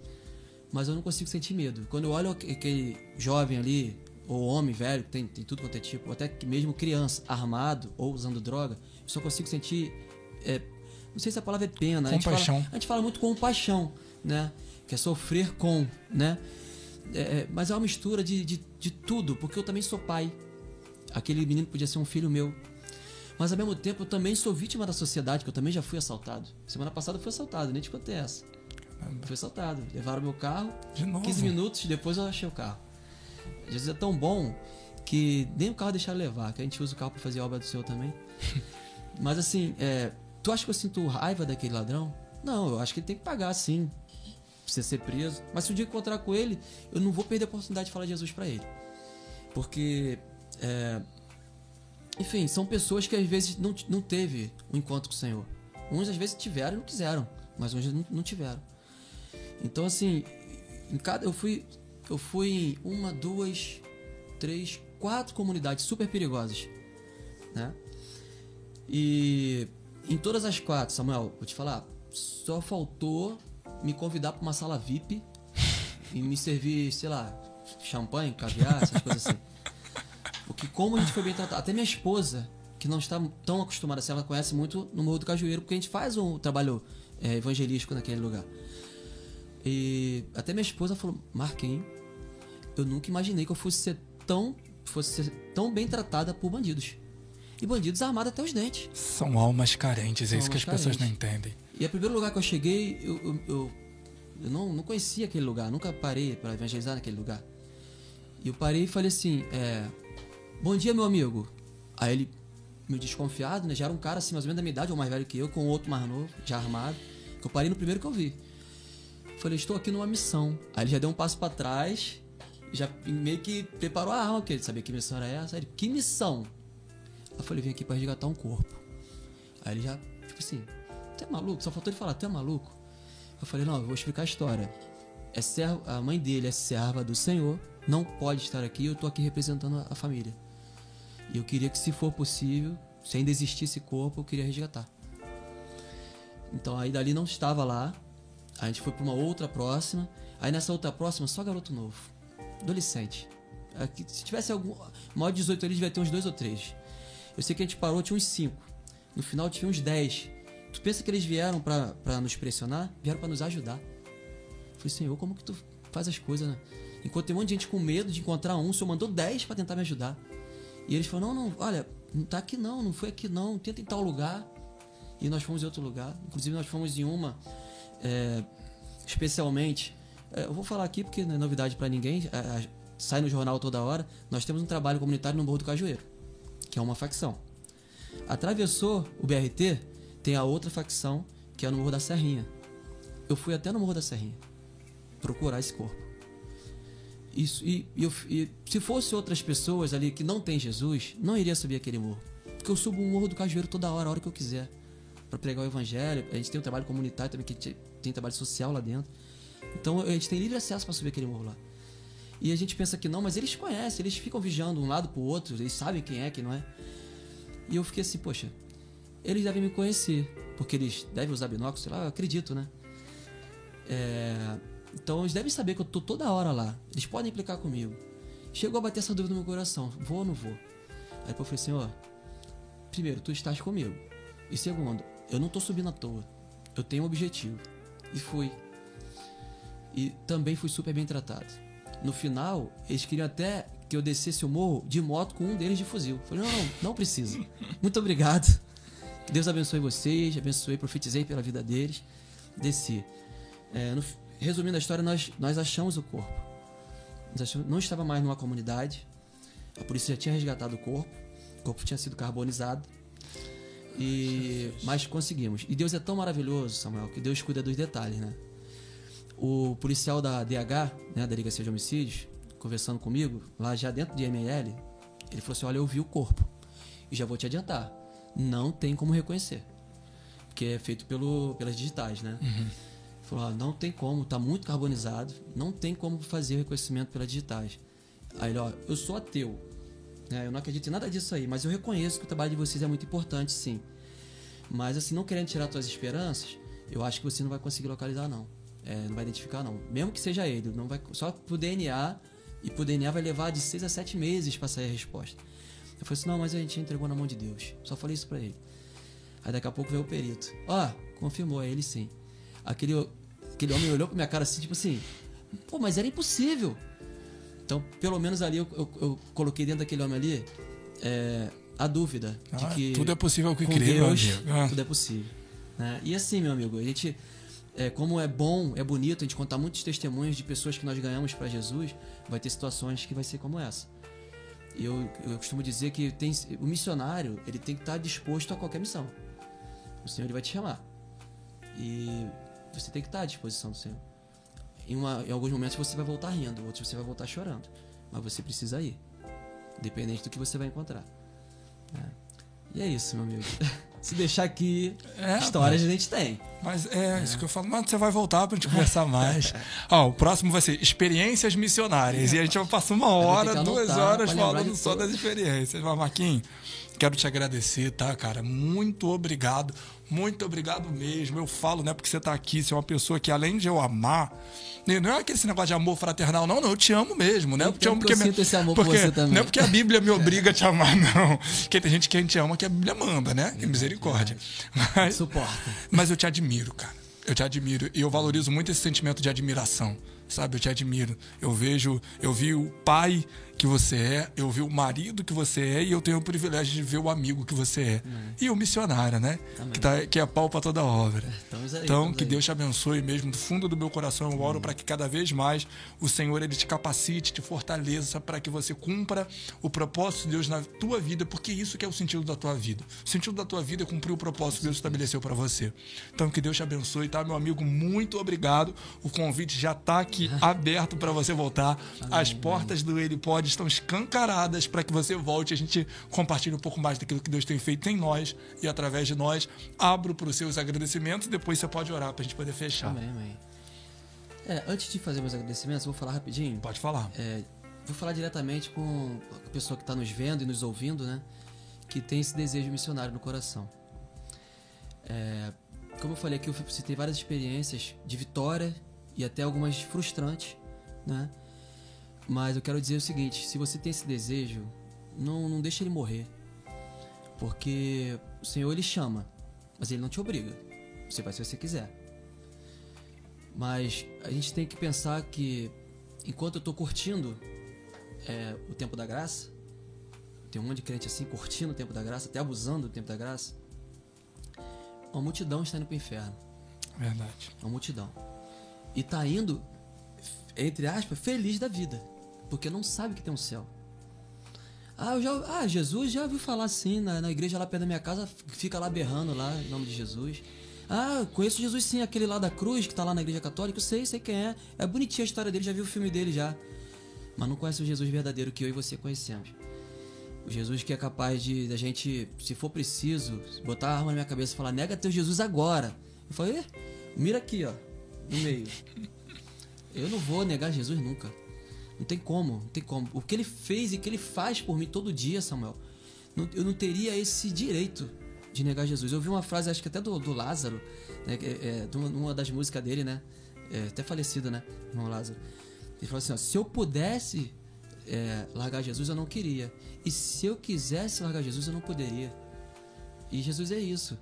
S2: mas eu não consigo sentir medo. Quando eu olho aque- aquele jovem ali, ou homem velho, tem, tem tudo quanto é tipo, ou até que mesmo criança, armado ou usando droga, eu só consigo sentir. é, não sei se a palavra é pena. A gente, fala,
S1: Compaixão.
S2: a gente fala muito compaixão, né? Que é sofrer com, né? É, é, mas é uma mistura de, de, de tudo, porque eu também sou pai. Aquele menino podia ser um filho meu. Mas ao mesmo tempo eu também sou vítima da sociedade, que eu também já fui assaltado. Semana passada eu fui assaltado, nem te contei essa. Fui assaltado. Levaram meu carro,
S1: De novo.
S2: 15 minutos depois eu achei o carro. Jesus é tão bom que nem o carro deixaram levar, que a gente usa o carro pra fazer obra do Senhor também. Mas assim, é, tu acha que eu sinto raiva daquele ladrão? Não, eu acho que ele tem que pagar sim. Precisa ser preso. Mas se um dia encontrar com ele, eu não vou perder a oportunidade de falar de Jesus pra ele. Porque. é, enfim, são pessoas que às vezes não, não teve um encontro com o Senhor. Uns às vezes tiveram e não quiseram, mas uns não, não tiveram. Então assim, em cada eu fui eu fui em uma, duas, três, quatro comunidades super perigosas, né? E em todas as quatro, Samuel, vou te falar, só faltou me convidar para uma sala VIP e me servir, sei lá, champanhe, caviar, essas coisas assim. Porque como a gente foi bem tratado, até minha esposa, que não está tão acostumada assim, ela conhece muito no Morro do Cajueiro, porque a gente faz um trabalho é, evangelístico naquele lugar. E até minha esposa falou, Marquinhos, eu nunca imaginei que eu fosse ser tão, fosse ser tão bem tratada por bandidos. E bandidos armados até os dentes.
S1: São almas carentes, é
S2: São
S1: isso que as
S2: almas
S1: pessoas não
S2: carentes.
S1: entendem.
S2: E o primeiro lugar que eu cheguei, eu, eu, eu, eu não, não conhecia aquele lugar, nunca parei para evangelizar naquele lugar. E eu parei e falei assim: é, Bom dia, meu amigo. Aí ele, meio desconfiado, né? Já era um cara assim, mais ou menos da minha idade, ou mais velho que eu, com outro mais novo, já armado. Que eu parei no primeiro que eu vi. Falei: Estou aqui numa missão. Aí ele já deu um passo para trás, já meio que preparou a arma, porque ele sabia que missão era essa. Aí ele: Que missão? Aí eu falei: Vim aqui para resgatar um corpo. Aí ele já, tipo assim, tu é maluco? Só faltou ele falar, tu é maluco? Eu falei, não, eu vou explicar a história. É servo, a mãe dele é serva do Senhor, não pode estar aqui, eu tô aqui representando a, a família. E eu queria que, se for possível, se ainda existisse corpo, eu queria resgatar. Então aí dali não estava lá, a gente foi para uma outra próxima, aí nessa outra próxima só garoto novo, adolescente. Aqui, se tivesse algum. Maior de 18 ali, devia ter uns dois ou três. Eu sei que a gente parou, tinha uns cinco. No final tinha uns 10. Tu pensa que eles vieram pra nos pressionar? Vieram pra nos ajudar. Eu falei, Senhor, como que tu faz as coisas, né? Enquanto tem um monte de gente com medo de encontrar um, o Senhor mandou 10 pra tentar me ajudar. E eles falaram, não, não, olha, não tá aqui não, não foi aqui não, tenta em tal lugar. E nós fomos em outro lugar. Inclusive nós fomos em uma, é, especialmente, é, eu vou falar aqui porque não é novidade pra ninguém, é, é, sai no jornal toda hora, nós temos um trabalho comunitário no Morro do Cajueiro, que é uma facção. Atravessou o BRT, tem a outra facção, que é no Morro da Serrinha. Eu fui até no Morro da Serrinha procurar esse corpo. Isso, e, e, eu, e se fosse outras pessoas ali que não tem Jesus, não iria subir aquele morro. Porque eu subo o morro do Cajueiro toda hora, a hora que eu quiser. para pregar o evangelho. A gente tem um trabalho comunitário também, que tem trabalho social lá dentro. Então a gente tem livre acesso para subir aquele morro lá. E a gente pensa que não, mas eles conhecem, eles ficam vigiando um lado pro outro, eles sabem quem é, quem não é. E eu fiquei assim, poxa, eles devem me conhecer, porque eles devem usar binóculos, sei lá, eu acredito, né? É, então eles devem saber que eu tô toda hora lá. Eles podem implicar comigo. Chegou a bater essa dúvida no meu coração: vou ou não vou? Aí eu falei assim: ó, primeiro, tu estás comigo. E segundo, eu não tô subindo à toa. Eu tenho um objetivo. E fui. E também fui super bem tratado. No final, eles queriam até que eu descesse o morro de moto com um deles de fuzil. Falei: não, não, não precisa. Muito obrigado. Que Deus abençoe vocês, abençoe, profetizei pela vida deles. Desci. É, no, resumindo a história, nós, nós achamos o corpo. Achamos, não estava mais numa comunidade. A polícia já tinha resgatado o corpo. O corpo tinha sido carbonizado. E, mas conseguimos. E Deus é tão maravilhoso, Samuel, que Deus cuida dos detalhes, né? O policial da DH, né, da Delegacia de Homicídios, conversando comigo, lá já dentro de ML, ele falou assim: Olha, eu vi o corpo. E já vou te adiantar. Não tem como reconhecer. Porque é feito pelo, pelas digitais, né? Uhum. Falou, ah, não tem como, tá muito carbonizado, não tem como fazer o reconhecimento pelas digitais. Aí ele, ó, eu sou ateu, né? eu não acredito em nada disso aí, mas eu reconheço que o trabalho de vocês é muito importante, sim. Mas assim, não querendo tirar suas esperanças, eu acho que você não vai conseguir localizar, não. É, não vai identificar, não. Mesmo que seja ele, não vai só pro DNA, e pro DNA vai levar de 6 a 7 meses para sair a resposta. Eu falei assim, não, mas a gente entregou na mão de Deus. Só falei isso pra ele. Aí daqui a pouco veio o perito. Ó, confirmou, é ele sim. Aquele, aquele homem olhou pra minha cara assim, tipo assim, pô, mas era impossível. Então, pelo menos ali eu, eu, eu coloquei dentro daquele homem ali é, a dúvida ah, de que.
S1: Tudo é possível que crê, Deus,
S2: ah. Tudo é possível. Né? E assim, meu amigo, a gente. É, como é bom, é bonito a gente contar muitos testemunhos de pessoas que nós ganhamos para Jesus, vai ter situações que vai ser como essa. Eu, eu costumo dizer que tem, o missionário ele tem que estar disposto a qualquer missão. O Senhor ele vai te chamar. E você tem que estar à disposição do Senhor. Em, uma, em alguns momentos você vai voltar rindo, outros você vai voltar chorando. Mas você precisa ir. Independente do que você vai encontrar. É. E é isso, meu amigo. Se deixar aqui, é, histórias mas, a gente tem.
S1: Mas é, é, isso que eu falo. Mas você vai voltar pra gente conversar mais. Ó, o próximo vai ser experiências missionárias. E a gente vai passar uma hora, duas horas falando só das experiências. Mas, Marquinhos, quero te agradecer, tá, cara? Muito obrigado muito obrigado mesmo. Eu falo, né, porque você tá aqui, você é uma pessoa que além de eu amar, não é aquele negócio de amor fraternal, não, não, eu te amo mesmo, né? Eu te amo porque
S2: eu sinto esse amor porque, por você também.
S1: Não é porque a Bíblia me obriga a te amar, não. Porque tem gente que a gente ama que a Bíblia manda, né? Que misericórdia.
S2: Mas, Suporta.
S1: Mas eu te admiro, cara. Eu te admiro e eu valorizo muito esse sentimento de admiração sabe? Eu te admiro. Eu vejo, eu vi o pai que você é, eu vi o marido que você é e eu tenho o privilégio de ver o amigo que você é. Hum. E o missionário, né? Que, tá, que é pau para toda obra. Aí, então, que aí. Deus te abençoe mesmo do fundo do meu coração. Eu oro hum. para que cada vez mais o Senhor ele te capacite, te fortaleça para que você cumpra o propósito de Deus na tua vida, porque isso que é o sentido da tua vida. O sentido da tua vida é cumprir o propósito que Deus estabeleceu para você. Então, que Deus te abençoe, tá, meu amigo? Muito obrigado. O convite já está aqui aberto para você voltar. As portas do Ele Pode estão escancaradas para que você volte. A gente compartilhe um pouco mais daquilo que Deus tem feito em nós e através de nós. Abro para os seus agradecimentos. Depois você pode orar para a gente poder fechar.
S2: Amém, amém. É, antes de fazer meus agradecimentos, vou falar rapidinho.
S1: Pode falar.
S2: É, vou falar diretamente com a pessoa que está nos vendo e nos ouvindo, né? Que tem esse desejo missionário no coração. É, como eu falei aqui, eu citei várias experiências de vitória e até algumas frustrantes, né? Mas eu quero dizer o seguinte: se você tem esse desejo, não, não deixe ele morrer. Porque o Senhor ele chama, mas ele não te obriga. Você vai se você quiser. Mas a gente tem que pensar que enquanto eu estou curtindo é, o tempo da graça, tem um monte de crente assim curtindo o tempo da graça, até abusando do tempo da graça, uma multidão está indo para o inferno.
S1: Verdade.
S2: Uma multidão. E está indo, entre aspas, feliz da vida porque não sabe que tem um céu. Ah, já, ah, Jesus já ouviu falar assim, na, na igreja lá perto da minha casa, fica lá berrando lá, em nome de Jesus. Ah, conheço Jesus sim, aquele lá da cruz que tá lá na igreja católica, eu sei, sei quem é. É bonitinha a história dele, já vi o filme dele já. mas não conhece o Jesus verdadeiro que eu e você conhecemos. O Jesus que é capaz de da gente, se for preciso, botar a arma na minha cabeça e falar: nega teu Jesus agora. Eu falei: mira aqui, ó, no meio. Eu não vou negar Jesus nunca. Não tem como, não tem como. O que ele fez e o que ele faz por mim todo dia, Samuel, eu não teria esse direito de negar Jesus. Eu vi uma frase, acho que até do, do Lázaro, né, é, é, de uma, uma, das músicas dele, né? É, até falecido, né? Irmão Lázaro. Ele falou assim: ó, se eu pudesse é, largar Jesus, eu não queria. E se eu quisesse largar Jesus, eu não poderia. E Jesus é isso.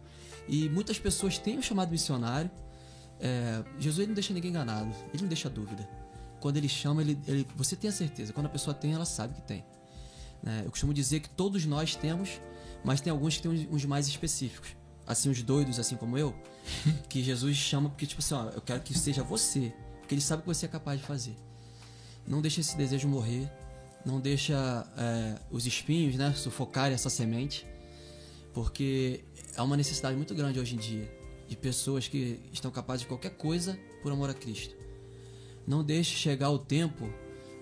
S2: E muitas pessoas têm o chamado missionário. É, Jesus não deixa ninguém enganado, ele não deixa dúvida. Quando ele chama, ele, ele, você tem a certeza. Quando a pessoa tem, ela sabe que tem. Né? Eu costumo dizer que todos nós temos, mas tem alguns que têm uns mais específicos. Assim, os doidos, assim como eu, que Jesus chama porque, tipo assim, ó, eu quero que seja você. Porque ele sabe que você é capaz de fazer. Não deixa esse desejo morrer. Não deixa é, os espinhos, né, sufocarem essa semente. Porque há uma necessidade muito grande hoje em dia de pessoas que estão capazes de qualquer coisa por amor a Cristo. Não deixe chegar o tempo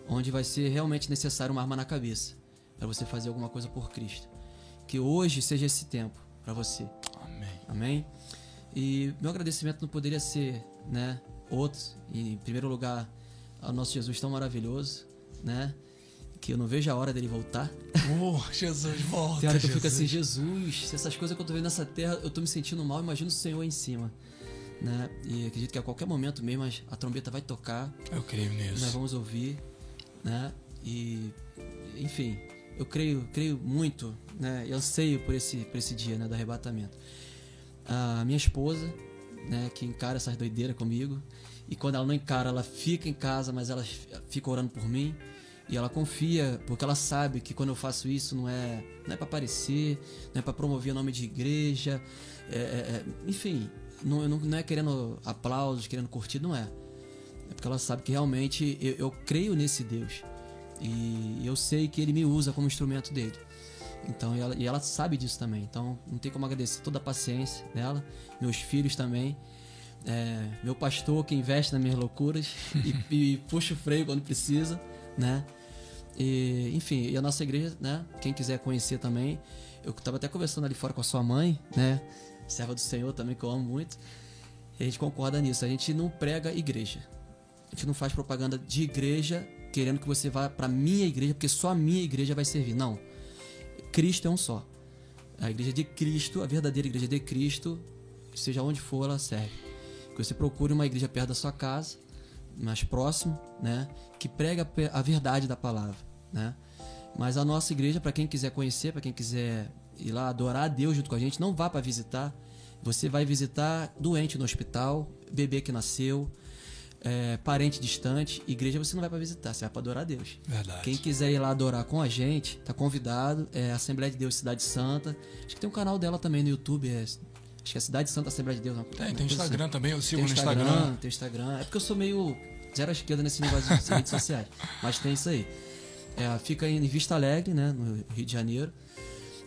S2: onde vai ser realmente necessário uma arma na cabeça para você fazer alguma coisa por Cristo. Que hoje seja esse tempo para você.
S1: Amém.
S2: Amém. E meu agradecimento não poderia ser, né, outro. Em primeiro lugar, ao nosso Jesus tão maravilhoso, né? Que eu não vejo a hora dele voltar.
S1: Oh, Jesus, volta.
S2: Tem hora que
S1: Jesus.
S2: eu fico assim, Jesus, se essas coisas que eu tô vendo nessa terra, eu tô me sentindo mal, imagina o Senhor aí em cima. Né? E acredito que a qualquer momento mesmo a trombeta vai tocar.
S1: Eu creio nisso.
S2: Nós vamos ouvir, né? E enfim, eu creio, creio muito, né? Eu anseio por esse, por esse dia, né, do arrebatamento. A minha esposa, né, que encara essas doideiras comigo, e quando ela não encara, ela fica em casa, mas ela fica orando por mim. E ela confia, porque ela sabe que quando eu faço isso não é, não é para aparecer, não é para promover o nome de igreja, é, é, enfim, não, não é querendo aplausos, querendo curtir, não é. É porque ela sabe que realmente eu, eu creio nesse Deus. E eu sei que ele me usa como instrumento dele. Então, e ela, e ela sabe disso também. Então, não tem como agradecer toda a paciência dela, meus filhos também. É, meu pastor que investe nas minhas loucuras e, e, puxa o freio quando precisa, né? E, enfim, e a nossa igreja, né? Quem quiser conhecer também, eu estava até conversando ali fora com a sua mãe, né? Serva do Senhor também que eu amo muito. E a gente concorda nisso. A gente não prega igreja. A gente não faz propaganda de igreja querendo que você vá para minha igreja, porque só a minha igreja vai servir. Não. Cristo é um só. A igreja de Cristo, a verdadeira igreja de Cristo, seja onde for, ela serve. Que você procure uma igreja perto da sua casa, mais próximo, né, que prega a verdade da palavra, né? Mas a nossa igreja, para quem quiser conhecer, para quem quiser ir lá adorar a Deus junto com a gente, não vá para visitar. Você vai visitar doente no hospital, bebê que nasceu, é, parente distante, igreja você não vai para visitar, você vai para adorar a Deus.
S1: Verdade.
S2: Quem quiser ir lá adorar com a gente, tá convidado. É Assembleia de Deus Cidade Santa. Acho que tem um canal dela também no YouTube, é, acho que é Cidade Santa Assembleia de Deus. Não,
S1: tem, tem Instagram assim. também, eu sigo
S2: tem
S1: no Instagram. Instagram.
S2: Tem Instagram. É porque eu sou meio zero à esquerda nesse negócio de redes sociais, mas tem isso aí. É, fica em Vista Alegre, né, no Rio de Janeiro,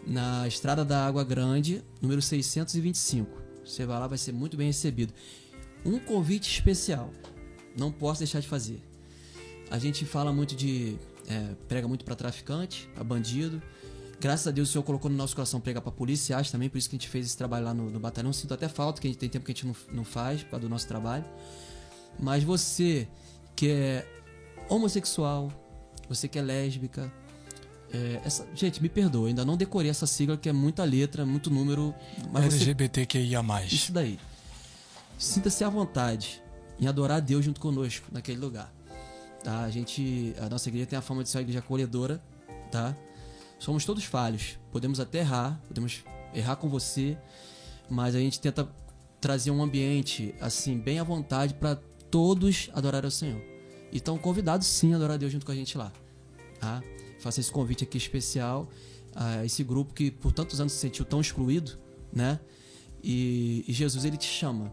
S2: na Estrada da Água Grande, número 625. Você vai lá, vai ser muito bem recebido. Um convite especial não posso deixar de fazer. A gente fala muito de. É, prega muito para traficante, para bandido. Graças a Deus o Senhor colocou no nosso coração pregar para policiais também, por isso que a gente fez esse trabalho lá no, no batalhão. Sinto até falta, que a gente tem tempo que a gente não, não faz causa do nosso trabalho. Mas você que é homossexual, você que é lésbica, é, essa, gente, me perdoa, ainda não decorei essa sigla que é muita letra, muito número.
S1: Mas LGBTQIA.
S2: Você, isso daí. Sinta-se à vontade em adorar a Deus junto conosco naquele lugar. Tá? A gente, a nossa igreja tem a fama de ser uma igreja acolhedora, tá? Somos todos falhos, podemos até errar, podemos errar com você, mas a gente tenta trazer um ambiente assim bem à vontade para todos adorar ao Senhor. E estão convidados sim a adorar a Deus junto com a gente lá, tá? Faça esse convite aqui especial a esse grupo que por tantos anos se sentiu tão excluído, né? E, e Jesus ele te chama,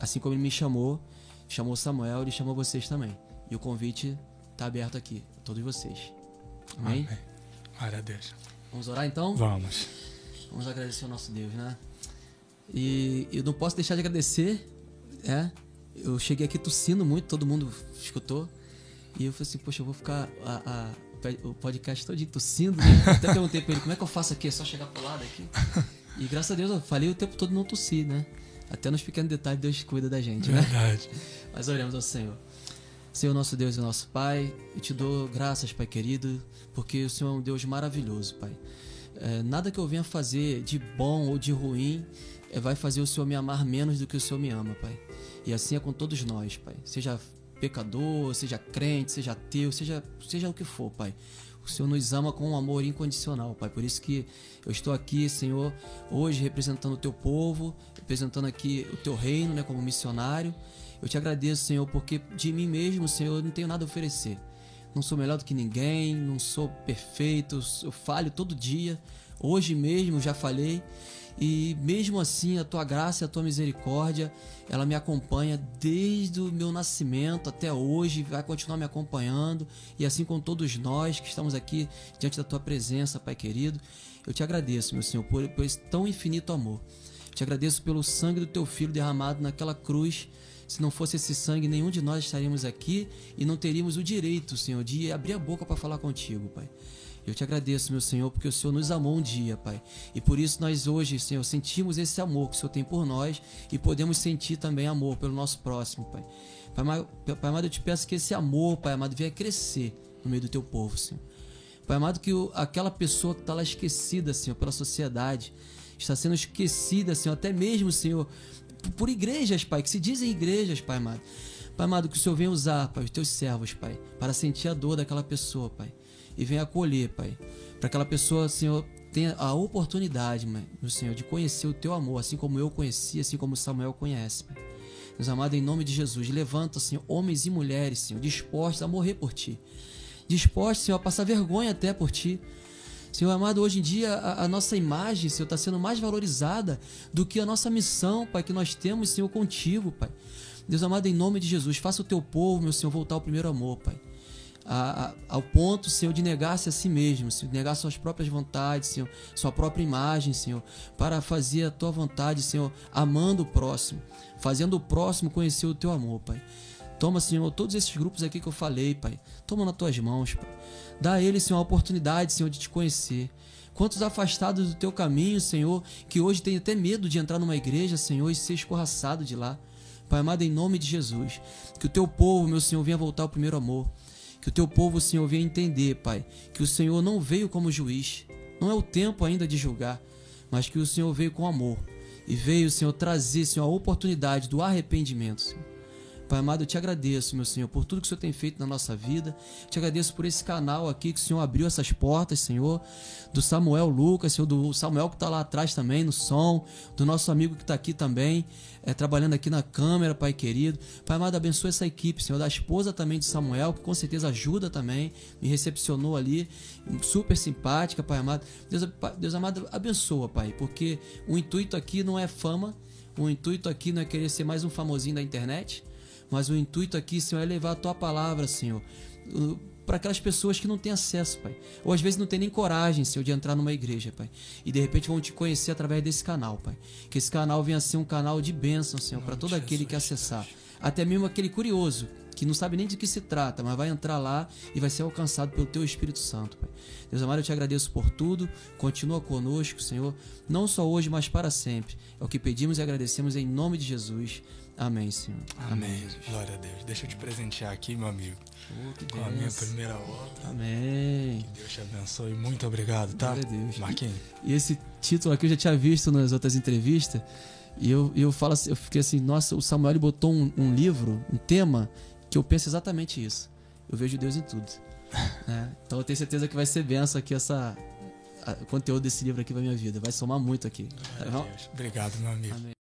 S2: assim como ele me chamou chamou Samuel, ele chamou vocês também. E o convite está aberto aqui, a todos vocês. Amém? Amém.
S1: Glória a Deus.
S2: Vamos orar então?
S1: Vamos.
S2: Vamos agradecer ao nosso Deus, né? E eu não posso deixar de agradecer, é? Eu cheguei aqui tossindo muito, todo mundo escutou. E eu falei assim, poxa, eu vou ficar a, a, o podcast todo tossindo, né? Até perguntei pra ele, como é que eu faço aqui? É só chegar pro lado aqui? E graças a Deus eu falei o tempo todo não tossir, né? Até nos pequenos detalhes Deus cuida da gente, né?
S1: Verdade.
S2: Mas oremos ao Senhor. Senhor, nosso Deus e nosso Pai, eu te dou graças, Pai querido, porque o Senhor é um Deus maravilhoso, Pai. É, nada que eu venha fazer de bom ou de ruim é, vai fazer o Senhor me amar menos do que o Senhor me ama, Pai. E assim é com todos nós, Pai. Seja pecador, seja crente, seja ateu, seja, seja o que for, Pai. O Senhor nos ama com um amor incondicional, Pai. Por isso que eu estou aqui, Senhor, hoje representando o teu povo, representando aqui o teu reino, né, como missionário. Eu te agradeço, Senhor, porque de mim mesmo, Senhor, eu não tenho nada a oferecer. Não sou melhor do que ninguém, não sou perfeito, eu falho todo dia. Hoje mesmo já falhei. E mesmo assim, a tua graça e a tua misericórdia, ela me acompanha desde o meu nascimento até hoje, vai continuar me acompanhando, e assim com todos nós que estamos aqui diante da tua presença, Pai querido. Eu te agradeço, meu Senhor, por, por esse tão infinito amor. Te agradeço pelo sangue do teu filho derramado naquela cruz. Se não fosse esse sangue, nenhum de nós estaríamos aqui e não teríamos o direito, Senhor, de abrir a boca para falar contigo, Pai. Eu te agradeço, meu Senhor, porque o Senhor nos amou um dia, Pai. E por isso nós hoje, Senhor, sentimos esse amor que o Senhor tem por nós e podemos sentir também amor pelo nosso próximo, Pai. Pai, pai amado, eu te peço que esse amor, Pai amado, venha crescer no meio do teu povo, Senhor. Pai amado, que aquela pessoa que está lá esquecida, Senhor, pela sociedade, está sendo esquecida, Senhor, até mesmo, Senhor, por igrejas, Pai, que se dizem igrejas, Pai amado. Pai amado, que o Senhor venha usar, Pai, os teus servos, Pai, para sentir a dor daquela pessoa, Pai e venha acolher, Pai. Para aquela pessoa, Senhor, tenha a oportunidade, meu Senhor, de conhecer o Teu amor, assim como eu conheci, assim como Samuel conhece, Pai. Meus amados, em nome de Jesus, levanta, Senhor, homens e mulheres, Senhor, dispostos a morrer por Ti. Dispostos, Senhor, a passar vergonha até por Ti. Senhor amado, hoje em dia a, a nossa imagem, Senhor, está sendo mais valorizada do que a nossa missão, Pai, que nós temos, Senhor, contigo, Pai. Deus amado, em nome de Jesus, faça o teu povo, meu Senhor, voltar ao primeiro amor, Pai a, a, ao ponto, Senhor, de negar-se a si mesmo, Senhor, negar suas próprias vontades, Senhor, sua própria imagem, Senhor, para fazer a tua vontade, Senhor, amando o próximo, fazendo o próximo conhecer o teu amor, Pai. Toma, Senhor, todos esses grupos aqui que eu falei, Pai, toma nas tuas mãos, Pai. Dá a eles, Senhor, a oportunidade, Senhor, de te conhecer. Quantos afastados do teu caminho, Senhor, que hoje tem até medo de entrar numa igreja, Senhor, e ser escorraçado de lá. Pai amado, em nome de Jesus, que o teu povo, meu Senhor, venha voltar ao primeiro amor. Que o teu povo, Senhor, venha entender, Pai, que o Senhor não veio como juiz. Não é o tempo ainda de julgar, mas que o Senhor veio com amor. E veio, Senhor, trazer, Senhor, a oportunidade do arrependimento, Senhor. Pai amado, eu te agradeço, meu Senhor, por tudo que o Senhor tem feito na nossa vida. Te agradeço por esse canal aqui que o Senhor abriu essas portas, Senhor. Do Samuel Lucas, Senhor, do Samuel que está lá atrás também no som, do nosso amigo que está aqui também, é, trabalhando aqui na câmera, Pai querido. Pai amado, abençoe essa equipe, Senhor, da esposa também de Samuel, que com certeza ajuda também, me recepcionou ali, super simpática, Pai amado. Deus, Deus amado, abençoa, Pai, porque o intuito aqui não é fama, o intuito aqui não é querer ser mais um famosinho da internet mas o intuito aqui, Senhor, é levar a tua palavra, Senhor, para aquelas pessoas que não têm acesso, Pai. Ou às vezes não tem nem coragem, Senhor, de entrar numa igreja, Pai. E de repente vão te conhecer através desse canal, Pai. Que esse canal venha a ser um canal de bênção, Senhor, para todo aquele que acessar. Até mesmo aquele curioso que não sabe nem de que se trata, mas vai entrar lá e vai ser alcançado pelo Teu Espírito Santo, Pai. Deus amado, eu te agradeço por tudo. Continua conosco, Senhor, não só hoje, mas para sempre. É o que pedimos e agradecemos em nome de Jesus. Amém, Senhor.
S1: Amém. Amém Glória a Deus. Deixa eu te presentear aqui, meu amigo. Oh, com a minha primeira obra.
S2: Amém.
S1: Que Deus te abençoe. Muito obrigado, tá?
S2: Glória a Deus.
S1: Marquinhos.
S2: E esse título aqui eu já tinha visto nas outras entrevistas. E eu, eu falo assim, eu fiquei assim, nossa, o Samuel botou um, um livro, um tema, que eu penso exatamente isso. Eu vejo Deus em tudo. né? Então eu tenho certeza que vai ser benção aqui essa, o conteúdo desse livro aqui pra minha vida. Vai somar muito aqui.
S1: Tá Obrigado, meu amigo. Amém.